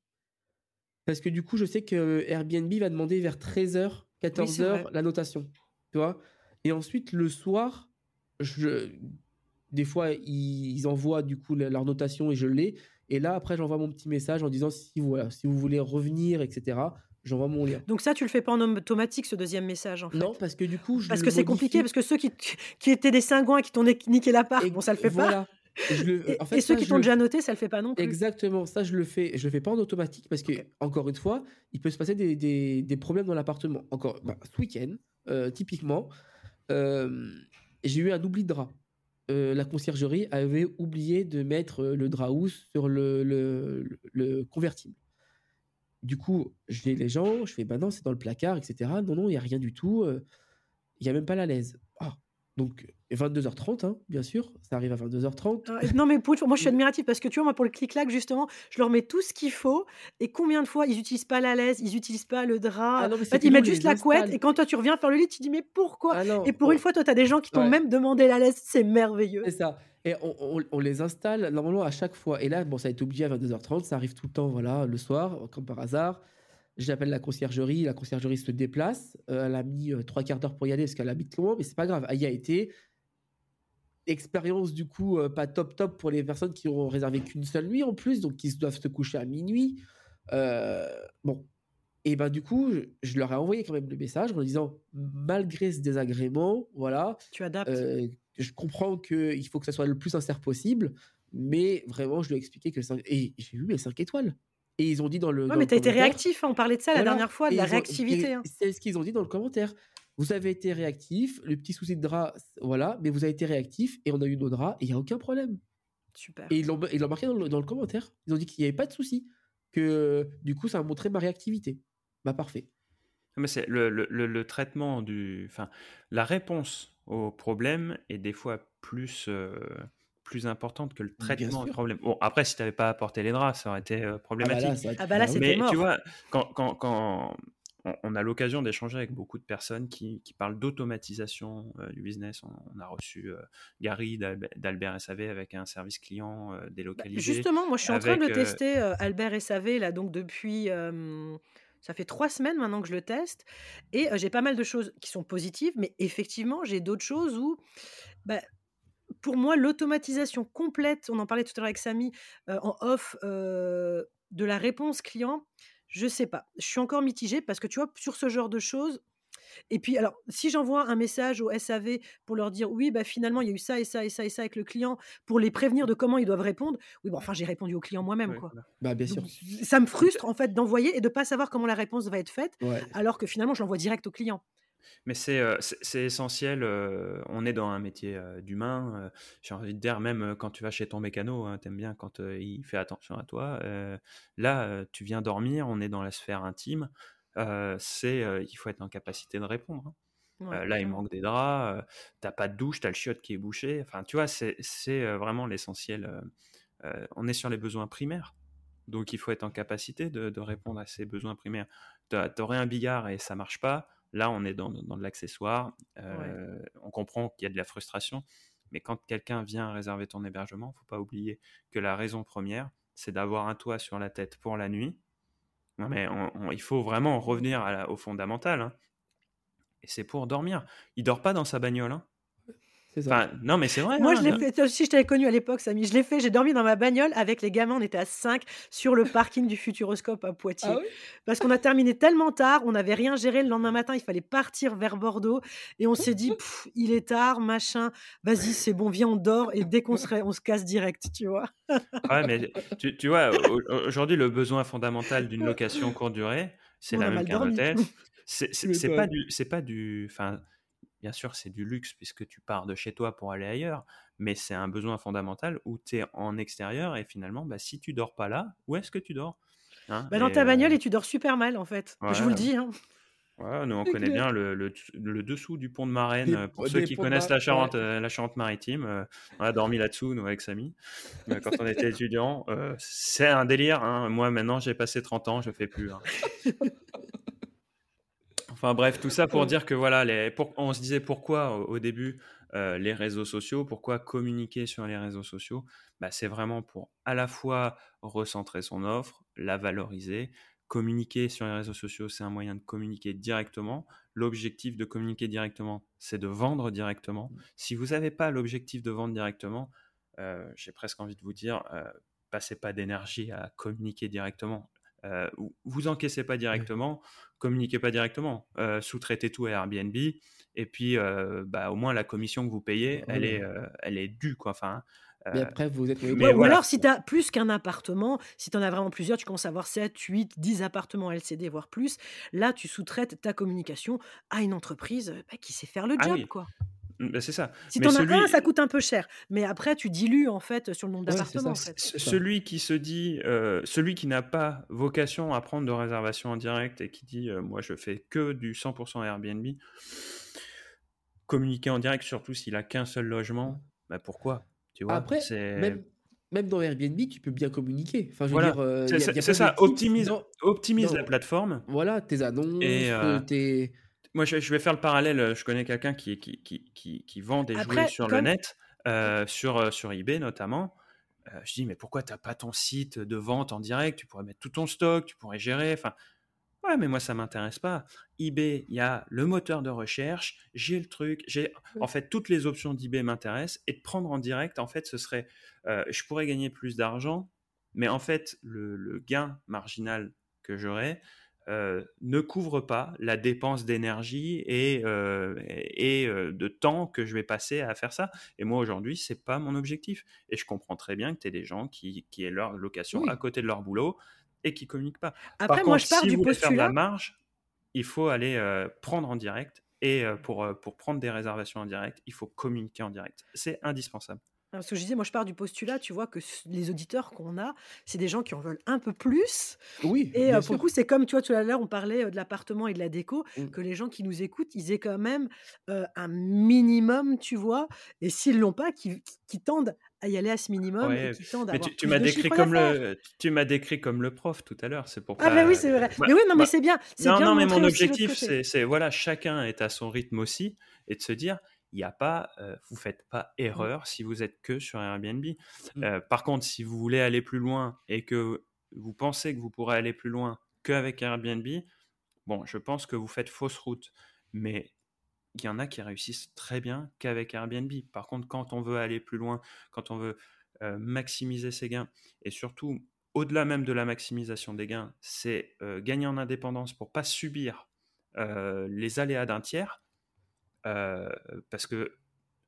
Parce que du coup, je sais que Airbnb va demander vers 13h, 14h la notation, tu vois. Et ensuite, le soir, je, des fois, ils, envoient du coup leur notation et je l'ai. Et là, après, j'envoie mon petit message en disant si, voilà, si vous voulez revenir, etc j'envoie mon lien. Donc ça, tu le fais pas en automatique, ce deuxième message, en fait. Non, parce que du coup, je Parce que c'est compliqué, parce que ceux qui, qui étaient des cingouins qui t'ont niqué la part, bon, ça le fait pas. Et, ceux qui t'ont déjà noté, ça le fait pas non plus. Exactement, ça je le fais. Je le fais pas en automatique parce que encore une fois, il peut se passer des, des, des problèmes dans l'appartement. Encore, bah, ce week-end, euh, typiquement, euh, j'ai eu un oubli de drap. Euh, la conciergerie avait oublié de mettre le drap housse sur le, le, le convertible. Du coup, j'ai les gens, je fais, bah non, c'est dans le placard, etc. Non, non, il n'y a rien du tout. Euh, il n'y a même pas la laise. Ah, donc 22h30, hein, bien sûr, ça arrive à 22h30. Ah, non, mais pour, moi, je suis admiratif parce que tu vois, moi, pour le clic-clac, justement, je leur mets tout ce qu'il faut. Et combien de fois ils n'utilisent pas la laise, ils n'utilisent pas le drap. Ah en fait, ils mettent juste la couette. Et quand toi, tu reviens faire le lit, tu dis, mais pourquoi? Ah Et pour une fois, toi, tu as des gens qui t'ont même demandé la laise. C'est merveilleux. C'est ça. Et on, les installe normalement à chaque fois. Et là, bon, ça a été oublié à 22h30, ça arrive tout le temps, voilà, le soir, comme par hasard. J'appelle la conciergerie, la conciergerie se déplace. Euh, elle a mis euh, trois quarts d'heure pour y aller parce qu'elle habite loin, mais c'est pas grave. Elle y a été. Expérience du coup euh, pas top top pour les personnes qui ont réservé qu'une seule nuit en plus, donc qui doivent se coucher à minuit. bon, et ben du coup, je, leur ai envoyé quand même le message en disant malgré ce désagrément, voilà. Tu adaptes je comprends qu'il faut que ça soit le plus sincère possible, mais vraiment, je lui ai expliqué que 5... Et j'ai eu mes 5 étoiles. Et ils ont dit dans le. Ouais, mais t'as été réactif, hein, on parlait de ça la dernière fois, de la réactivité. Hein. C'est ce qu'ils ont dit dans le commentaire. Vous avez été réactif, le petit souci de drap, voilà, mais vous avez été réactif et on a eu nos draps et il n'y a aucun problème. Super. Et ils l'ont marqué dans le, dans le, commentaire. Ils ont dit qu'il n'y avait pas de souci, que du coup, ça a montré ma réactivité. Bah, parfait. Mais c'est le, le, le, traitement du. Enfin, la réponse au problème est des fois plus, euh, plus importante que le traitement du problème. Bon, après, si tu n'avais pas apporté les draps, ça aurait été euh, ah bah problématique. Ah bah là, c'était tu vois, quand, quand, quand on a l'occasion d'échanger avec beaucoup de personnes qui, qui parlent d'automatisation euh, du business. On, a reçu Gary d'Albert SAV avec un service client délocalisé. Justement, moi je suis en train de tester Albert SAV là, donc depuis Ça fait trois semaines maintenant que je le teste et j'ai pas mal de choses qui sont positives, mais effectivement, j'ai d'autres choses où, bah, pour moi, l'automatisation complète, on en parlait tout à l'heure avec Samy, en off, de la réponse client, je sais pas. Je suis encore mitigée parce que tu vois, sur ce genre de choses, et puis, alors, si j'envoie un message au SAV pour leur dire oui, bah, finalement, il y a eu ça et ça et ça et ça avec le client, pour les prévenir de comment ils doivent répondre, oui, bon, enfin, j'ai répondu au client moi-même. quoi. Bah, bien sûr. ça me frustre, en fait, d'envoyer et de ne pas savoir comment la réponse va être faite, alors que finalement, je l'envoie direct au client. Mais c'est c'est essentiel, on est dans un métier d'humain. J'ai envie de dire, même quand tu vas chez ton mécano, hein, tu aimes bien quand il fait attention à toi. là, tu viens dormir, on est dans la sphère intime c'est il faut être en capacité de répondre. Hein. là, il manque des draps, t'as pas de douche, t'as le chiotte qui est bouché. Enfin, tu vois, c'est vraiment l'essentiel. on est sur les besoins primaires. Donc, il faut être en capacité de, répondre à ces besoins primaires. T'aurais un billard et ça marche pas. Là, on est dans, de l'accessoire. On comprend qu'il y a de la frustration. Mais quand quelqu'un vient réserver ton hébergement, faut pas oublier que la raison première, c'est d'avoir un toit sur la tête pour la nuit non, mais il faut vraiment revenir au fondamental. Hein. Et c'est pour dormir. Il dort pas dans sa bagnole. Hein non, mais c'est vrai. Moi, hein, je l'ai fait. Si je t'avais connu à l'époque, Samy, je l'ai fait. J'ai dormi dans ma bagnole avec les gamins. On était à 5 sur le parking du Futuroscope à Poitiers. Ah Parce qu'on a terminé tellement tard, on n'avait rien géré. Le lendemain matin, il fallait partir vers Bordeaux. Et on s'est dit, il est tard, machin. Vas-y, c'est bon, viens, on dort. Et dès qu'on se, on se casse direct, tu vois. ouais, mais tu, tu vois, aujourd'hui, le besoin fondamental d'une location courte durée, c'est la même qu'un hôtel. C'est pas du. C'est pas du. Enfin, bien sûr, c'est du luxe puisque tu pars de chez toi pour aller ailleurs, mais c'est un besoin fondamental où tu es en extérieur et finalement, bah, si tu dors pas là, où est-ce que tu dors hein? Bah, Dans ta bagnole et tu dors super mal en fait. Je vous le dis. Hein. nous on connaît bien le, dessous du pont de Marraine. Pour ceux qui connaissent la Charente, euh, la Charente maritime, euh, on a dormi là-dessous, nous, avec Samy, euh, quand on était étudiants. c'est un délire. Moi, maintenant, j'ai passé 30 ans, je fais plus. Enfin bref, tout ça pour dire que voilà, les, on se disait pourquoi au, début euh, les réseaux sociaux, pourquoi communiquer sur les réseaux sociaux? Bah, C'est vraiment pour à la fois recentrer son offre, la valoriser. Communiquer sur les réseaux sociaux, c'est un moyen de communiquer directement. L'objectif de communiquer directement, c'est de vendre directement. Mmh. Si vous n'avez pas l'objectif de vendre directement, euh, j'ai presque envie de vous dire, euh, passez pas d'énergie à communiquer directement. Euh, vous encaissez pas directement, communiquez pas directement, euh, sous-traitez tout à Airbnb, et puis euh, bah, au moins la commission que vous payez, elle, est, elle est due. Quoi. Enfin, mais après, vous êtes. ou alors, si tu as plus qu'un appartement, si tu en as vraiment plusieurs, tu commences à avoir 7, 8, 10 appartements LCD, voire plus. Là, tu sous-traites ta communication à une entreprise bah, qui sait faire le ah job. quoi. Mmh, bah, c'est ça. Si tu en as un, ça coûte un peu cher. Mais après, tu dilues en fait sur le nombre d'appartements. Celui qui se dit, celui qui n'a pas vocation à prendre de réservation en direct et qui dit, moi je fais que du 100% Airbnb, communiquer en direct, surtout s'il a qu'un seul logement, bah pourquoi? Tu vois, Après, même, même dans Airbnb, tu peux bien communiquer. Enfin, c'est ça, optimise, optimise la plateforme. Voilà, tes annonces, tes moi, je, vais faire le parallèle. Je connais quelqu'un qui, qui, qui, qui, vend des jouets sur le net, euh, sur, euh, sur eBay notamment. Euh, je dis, mais pourquoi tu n'as pas ton site de vente en direct? Tu pourrais mettre tout ton stock, tu pourrais gérer. Enfin, ouais, mais moi, ça m'intéresse pas. eBay, il y a le moteur de recherche, j'ai le truc, j'ai. En fait, toutes les options d'eBay m'intéressent. Et de prendre en direct, en fait, ce serait. je pourrais gagner plus d'argent, mais en fait, le, le gain marginal que j'aurais, euh, ne couvre pas la dépense d'énergie et, euh, et euh, de temps que je vais passer à faire ça. Et moi, aujourd'hui, c'est pas mon objectif. Et je comprends très bien que tu es des gens qui, qui aient leur location à côté de leur boulot et qui communiquent pas. Après, Par moi, je pars si du vous postulat. faire de la marge, il faut aller prendre en direct. Et pour, pour prendre des réservations en direct, il faut communiquer en direct. C'est indispensable. Parce que je disais, moi, je pars du postulat, tu vois, que les auditeurs qu'on a, c'est des gens qui en veulent un peu plus. Oui. Et pour le coup, c'est comme, tu vois, tout à l'heure, on parlait de l'appartement et de la déco, mmh. que les gens qui nous écoutent, ils aient quand même un minimum, tu vois. Et s'ils l'ont pas, qui, tendent à y aller à ce minimum. et qui tendent à mais tu, m'as décrit comme le, tu m'as décrit comme le prof tout à l'heure, c'est pour. Ah ben oui, c'est vrai. mais oui, non, mais c'est bien. Non, bien non, mais mon objectif, c'est, voilà, chacun est à son rythme aussi, et de se dire, il y a pas, vous faites pas mmh. erreur si vous êtes que sur Airbnb. Mmh. par contre, si vous voulez aller plus loin et que vous pensez que vous pourrez aller plus loin qu'avec Airbnb, bon, je pense que vous faites fausse route. Mais il y en a qui réussissent très bien qu'avec Airbnb. Par contre, quand on veut aller plus loin, quand on veut euh, maximiser ses gains, et surtout, au-delà même de la maximisation des gains, c'est gagner en indépendance pour pas subir les aléas d'un tiers. Parce que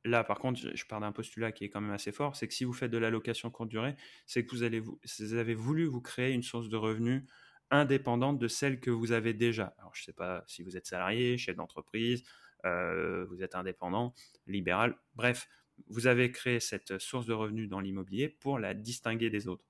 là, par contre, je pars d'un postulat qui est quand même assez fort, c'est que si vous faites de la location courte durée, c'est que vous, allez vous, avez voulu vous créer une source de revenus indépendante de celle que vous avez déjà. Alors, je ne sais pas si vous êtes salarié, chef d'entreprise, euh, vous êtes indépendant, libéral, bref, vous avez créé cette source de revenus dans l'immobilier pour la distinguer des autres.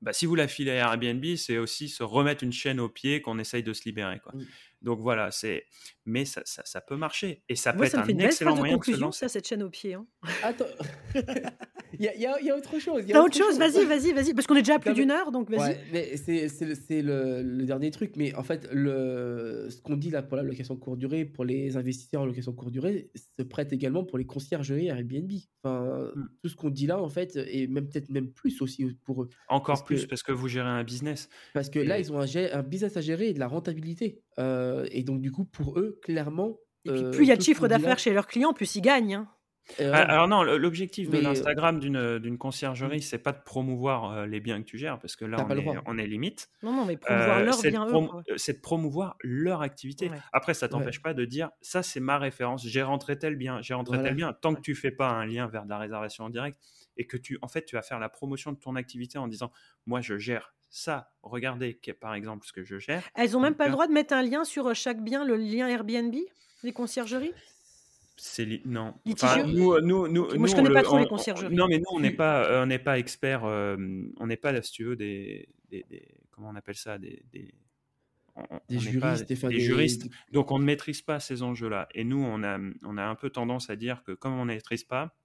Bah, si vous la filez à Airbnb, c'est aussi se remettre une chaîne au pied qu'on essaye de se libérer. Quoi. Donc voilà, c'est. Mais ça, ça, peut marcher et ça peut être un excellent moyen de, se ça, cette chaîne au pied. Hein. Attends, il y, a, y, a autre chose. Il y a autre, chose, vas-y, vas-y, vas-y, parce qu'on est déjà à plus d'une heure, donc vas-y. Ouais, mais c'est le, le, dernier truc, mais en fait, le, ce qu'on dit là pour la location courte durée, pour les investisseurs en location courte durée, se prête également pour les conciergeries Airbnb. Enfin, mmh. tout ce qu'on dit là, en fait, et même peut-être même plus aussi pour eux. Encore plus, parce que vous gérez un business. Parce que là, ils ont un, un business à gérer et de la rentabilité. Euh, et donc, du coup, pour eux, clairement. Et puis, euh, plus il y a de chiffre d'affaires chez leurs clients, plus ils gagnent. Hein. Ah, alors non, l'objectif de l'Instagram d'une conciergerie, c'est pas de promouvoir euh, les biens que tu gères, parce que là, on est, limite. Non, non, mais promouvoir leur bien C'est de promouvoir leur activité. Après, ça t'empêche pas de dire, ça c'est ma référence, j'ai rentré tel bien, j'ai rentré tel bien. Tant que tu fais pas un lien vers de la réservation en direct, et que tu, en fait, tu vas faire la promotion de ton activité en disant, moi je gère ça, regardez par exemple ce que je gère. Elles ont même pas le droit de mettre un lien sur chaque bien, le lien Airbnb, les conciergeries? C'est non. nous, nous, nous, Moi, je connais pas trop les conciergeries. Non, mais nous, on n'est pas, euh, on n'est pas expert. Euh, on n'est pas, si tu veux, des, des, comment on appelle ça, des, des, des juristes, des, juristes. Donc, on ne maîtrise pas ces enjeux-là. Et nous, on a, on a un peu tendance à dire que comme on ne maîtrise pas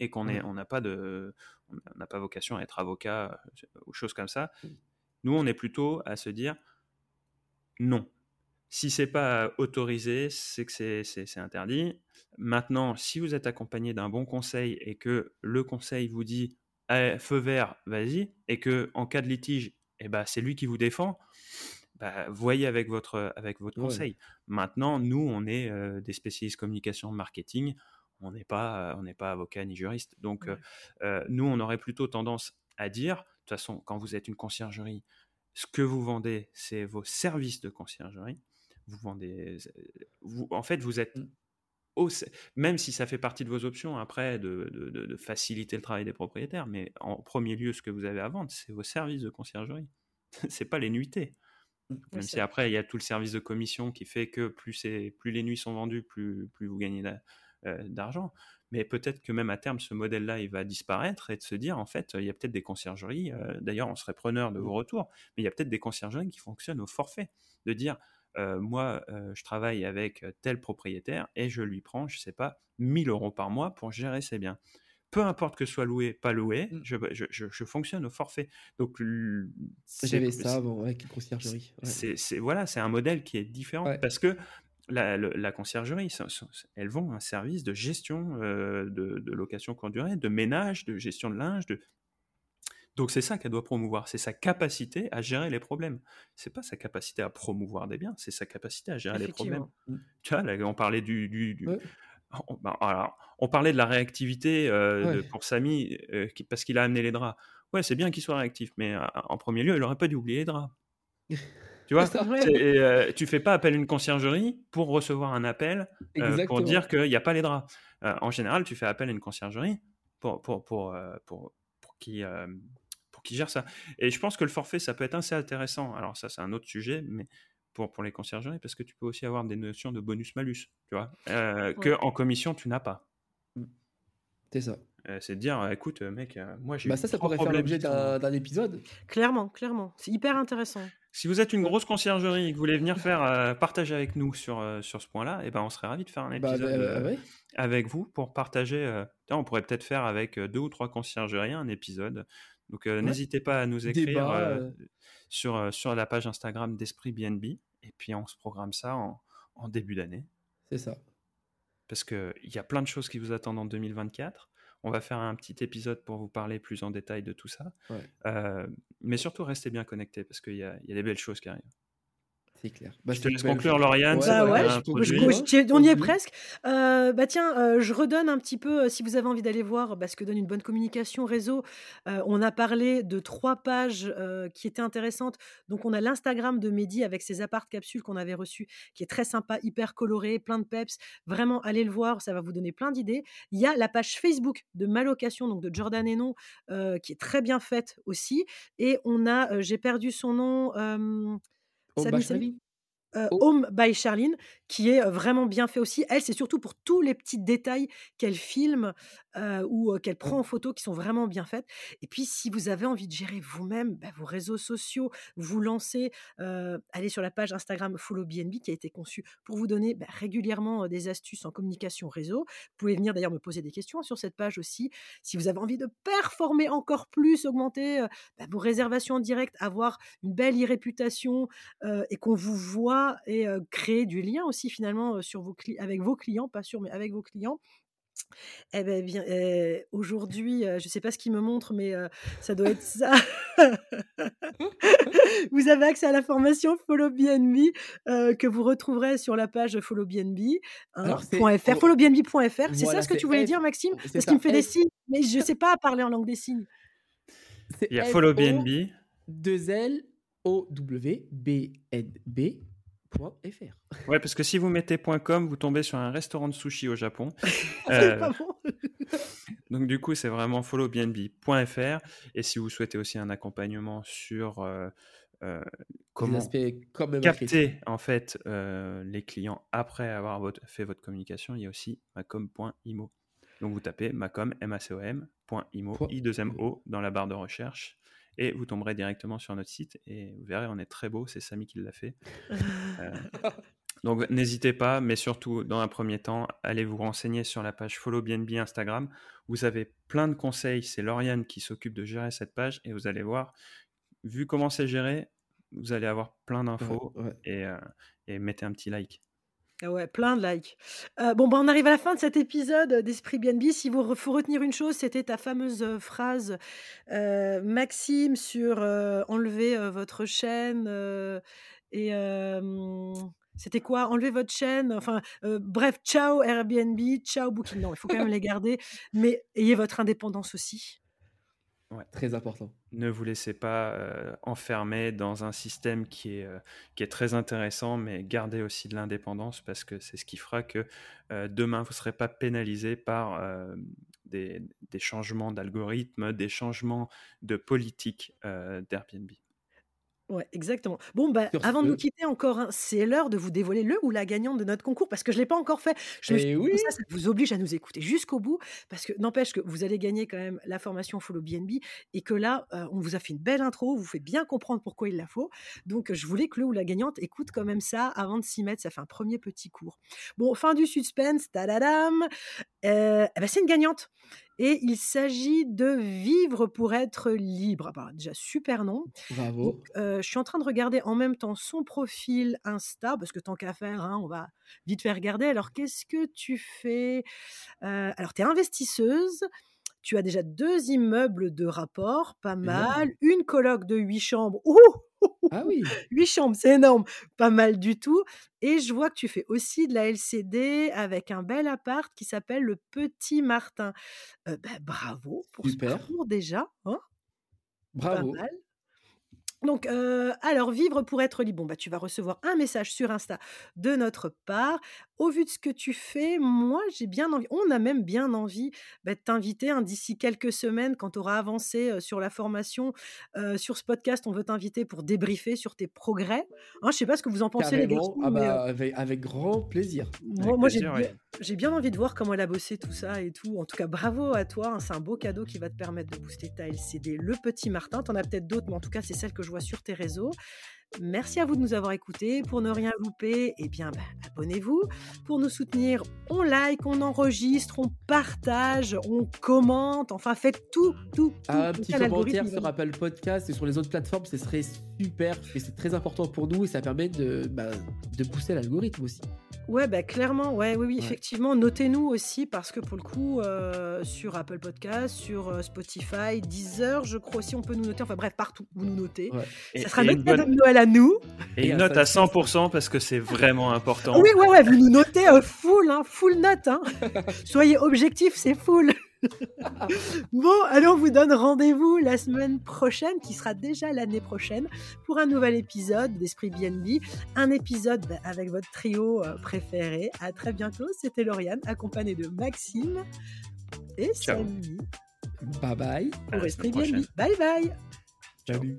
et qu'on est, on n'a pas de, on n'a pas vocation à être avocat euh, ou choses comme ça. Nous, on est plutôt à se dire non si c'est pas autorisé, c'est que c'est interdit. Maintenant, si vous êtes accompagné d'un bon conseil et que le conseil vous dit «Eh, feu vert, vas-y, et que en cas de litige, eh ben, c'est lui qui vous défend, bah, voyez avec votre, avec votre conseil. Maintenant, nous, on est des spécialistes communication marketing, on n'est pas, on n'est pas avocat ni juriste. Donc, nous, on aurait plutôt tendance à dire, de toute façon, quand vous êtes une conciergerie, ce que vous vendez, c'est vos services de conciergerie vous vendez. Vous, en fait, vous êtes. Mmh. même si ça fait partie de vos options après de, de, faciliter le travail des propriétaires, mais en premier lieu, ce que vous avez à vendre, c'est vos services de conciergerie. c'est pas les nuitées. Mmh, même si après, il y a tout le service de commission qui fait que plus, plus les nuits sont vendues, plus, plus vous gagnez euh, d'argent. Mais peut-être que même à terme, ce modèle-là, il va disparaître et de se dire, en fait, il y a peut-être des conciergeries, euh, d'ailleurs, on serait preneur de vos mmh. retours, mais il y a peut-être des conciergeries qui fonctionnent au forfait. De dire, moi, je travaille avec tel propriétaire et je lui prends, je sais pas, 1000 euros par mois pour gérer ses biens. Peu importe que ce soit loué, pas loué, mmh. je, je, fonctionne au forfait. Donc, j'avais ça avant avec une conciergerie. C'est voilà, c'est un modèle qui est différent parce que la, la, conciergerie, elles vont un service de gestion de, de, location courte durée, de ménage, de gestion de linge, de donc c'est ça qu'elle doit promouvoir, c'est sa capacité à gérer les problèmes. C'est pas sa capacité à promouvoir des biens, c'est sa capacité à gérer les problèmes. Mmh. Tu vois, on parlait du, on, bah, on, parlait de la réactivité euh, pour Samy euh, parce qu'il a amené les draps. Ouais, c'est bien qu'il soit réactif, mais euh, en premier lieu, il aurait pas dû oublier les draps. Tu vois, tu fais pas appel à une conciergerie pour recevoir un appel pour dire qu'il n'y a pas les draps. en général, tu fais appel à une conciergerie pour, pour, pour, pour, pour qui, qui gère ça. Et je pense que le forfait, ça peut être assez intéressant. Alors ça, c'est un autre sujet, mais pour, pour les conciergeries, parce que tu peux aussi avoir des notions de bonus-malus, tu vois, euh, que en commission, tu n'as pas. C'est ça. Euh, c'est de dire, écoute, mec, euh, moi j'ai. Bah ça, ça pourrait faire l'objet d'un épisode. Clairement, clairement. C'est hyper intéressant. Si vous êtes une grosse conciergerie et que vous voulez venir faire partager avec nous sur, sur ce point-là, et eh ben on serait ravi de faire un bah, épisode bah, avec vous pour partager. on pourrait peut-être faire avec deux ou trois conciergeries un épisode donc n'hésitez pas à nous écrire sur, sur la page Instagram d'Esprit BNB. Et puis on se programme ça en, en début d'année. C'est ça. Parce qu'il y a plein de choses qui vous attendent en 2024. On va faire un petit épisode pour vous parler plus en détail de tout ça. Ouais. Euh, mais surtout, restez bien connectés parce qu'il y, y a des belles choses qui arrivent. C'est clair. Bah, je te laisse conclure. Lauriane. Ouais, Bah ouais, je- on y est Continue. presque. Euh, bah tiens, euh, je redonne un petit peu, euh, si vous avez envie d'aller voir bah, ce que donne une bonne communication réseau. euh, on a parlé de trois pages euh, qui étaient intéressantes. Donc on a l'Instagram de Mehdi avec ses appart capsules qu'on avait reçues, qui est très sympa, hyper coloré, plein de peps. Vraiment, allez le voir, ça va vous donner plein d'idées. Il y a la page Facebook de Malocation, donc de Jordan Hénon, euh, qui est très bien faite aussi. Et on a, euh, j'ai perdu son nom. Samy, bah, Charlie. Euh, Oh. Home by Charline, qui est vraiment bien fait aussi. Elle, c'est surtout pour tous les petits détails qu'elle filme euh, ou euh, qu'elle prend en photo qui sont vraiment bien faites. Et puis, si vous avez envie de gérer vous-même bah, vos réseaux sociaux, vous lancez, euh, allez sur la page Instagram Follow BNB qui a été conçue pour vous donner bah, régulièrement des astuces en communication réseau. Vous pouvez venir d'ailleurs me poser des questions sur cette page aussi. Si vous avez envie de performer encore plus, augmenter bah, vos réservations en direct, avoir une belle e-réputation, et qu'on vous voit et euh, créer du lien aussi finalement sur vos avec vos clients, pas sûr, mais avec vos clients. Eh ben bien, euh, aujourd'hui, euh, je sais pas ce qu'il me montre, mais euh, ça doit être ça. vous avez accès à la formation Follow BNB euh, que vous retrouverez sur la page followbnb. Hein, followbnb.fr. C'est ça ce que tu voulais F- dire, Maxime? c'est Parce qu'il me fait des signes, mais je sais pas parler en langue des signes. Il y a Follow BNB. 2 L O W B N B. Ouais, parce que si vous mettez .com, vous tombez sur un restaurant de sushi au Japon. Euh, pas bon. Donc du coup, c'est vraiment followbnb.fr. Et si vous souhaitez aussi un accompagnement sur euh, euh, comment capter en fait les clients après avoir votre- fait votre communication, il y a aussi macom.imo. Donc vous tapez macom, m a c o m, point imo, Point i 2 m o dans la barre de recherche et vous tomberez directement sur notre site et vous verrez, on est très beau, c'est Samy qui l'a fait. Euh, donc n'hésitez pas, mais surtout dans un premier temps, allez vous renseigner sur la page Follow BNB Instagram. Vous avez plein de conseils, c'est Lauriane qui s'occupe de gérer cette page et vous allez voir, vu comment c'est géré, vous allez avoir plein d'infos Ouais, ouais. et, euh, et mettez un petit like. Ah ouais, plein de likes. Euh, bon, bah, on arrive à la fin de cet épisode d'Esprit BNB. Si vous faut retenir une chose, c'était ta fameuse euh, phrase, euh, Maxime, sur euh, enlever euh, votre chaîne euh, et euh, c'était quoi? Enlever votre chaîne. Enfin, euh, bref, ciao Airbnb, ciao Booking. Non, il faut quand même les garder, mais ayez votre indépendance aussi. Très important. Ne vous laissez pas euh, enfermer dans un système qui est, euh, qui est très intéressant, mais gardez aussi de l'indépendance parce que c'est ce qui fera que euh, demain, vous ne serez pas pénalisé par des, des changements d'algorithme, des changements de politique d'Airbnb. Ouais, exactement. Bon, bah, Sur avant de ce- nous quitter encore, hein, c'est l'heure de vous dévoiler le ou la gagnante de notre concours parce que je ne l'ai pas encore fait. Je me Eh dit, oui. ça, ça vous oblige à nous écouter jusqu'au bout parce que n'empêche que vous allez gagner quand même la formation Follow BNB et que là, euh, on vous a fait une belle intro, on vous fait bien comprendre pourquoi il la faut. Donc, je voulais que le ou la gagnante écoute quand même ça avant de s'y mettre. Ça fait un premier petit cours. Bon, fin du suspense, tadadam. Euh, eh ben, c'est une gagnante. Et il s'agit de Vivre pour être libre. Ah bah, déjà, super nom. Bravo. Donc, euh, je suis en train de regarder en même temps son profil Insta, parce que tant qu'à faire, hein, on va vite faire regarder. Alors, qu'est-ce que tu fais? Euh, Alors, tu es investisseuse. Tu as déjà deux immeubles de rapport, pas mal. Une coloc de huit chambres. Ouh Ah oui. Huit chambres, c'est énorme. Pas mal du tout. Et je vois que tu fais aussi de la LCD avec un bel appart qui s'appelle le Petit Martin. Euh, bah, bravo pour Super. ce parcours déjà. Hein Bravo. pas mal. Donc, euh, alors, vivre pour être libre. Bon, bah, tu vas recevoir un message sur Insta de notre part. Au vu de ce que tu fais, moi, j'ai bien envie, on a même bien envie bah, de t'inviter hein, d'ici quelques semaines, quand tu auras avancé euh, sur la formation, euh, sur ce podcast, on veut t'inviter pour débriefer sur tes progrès. Hein, je ne sais pas ce que vous en pensez, les garçons, Ah mais, euh, bah, avec, avec grand plaisir. moi, j'ai bien, ouais. j'ai bien envie de voir comment elle a bossé tout ça et tout. En tout cas, bravo à toi. hein, C'est un beau cadeau qui va te permettre de booster ta LCD. Le petit Martin, t'en as peut-être d'autres, mais en tout cas, c'est celle que je vois sur tes réseaux. Merci à vous de nous avoir écoutés. Pour ne rien louper, eh bien, bah, abonnez-vous. Pour nous soutenir, on like, on enregistre, on partage, on commente. Enfin, faites tout, tout, tout. Un petit commentaire sur Apple Podcast et sur les autres plateformes, ce serait super. Et c'est très important pour nous et ça permet de, bah, de pousser l'algorithme aussi. Ouais, bah, clairement, ouais, oui, oui, Ouais. effectivement. Notez-nous aussi parce que pour le coup, euh, sur Apple Podcast, sur euh, Spotify, Deezer, je crois aussi, on peut nous noter. Enfin bref, partout, vous nous notez. Ouais. Et, Ça sera et notre cadeau de Noël à nous. et Et une un note à cinq. 100% parce que c'est vraiment important. Oui, ouais, ouais, vous nous notez euh, full, hein, full note. Hein. Soyez objectifs, c'est full. bon, allez, on vous donne rendez-vous la semaine prochaine, qui sera déjà l'année prochaine, pour un nouvel épisode d'Esprit BNB. Un épisode bah, avec votre trio euh, préféré. À très bientôt. C'était Lauriane, accompagnée de Maxime et Ciao. Samy Bye bye. Pour Esprit BNB. Bye bye. Salut.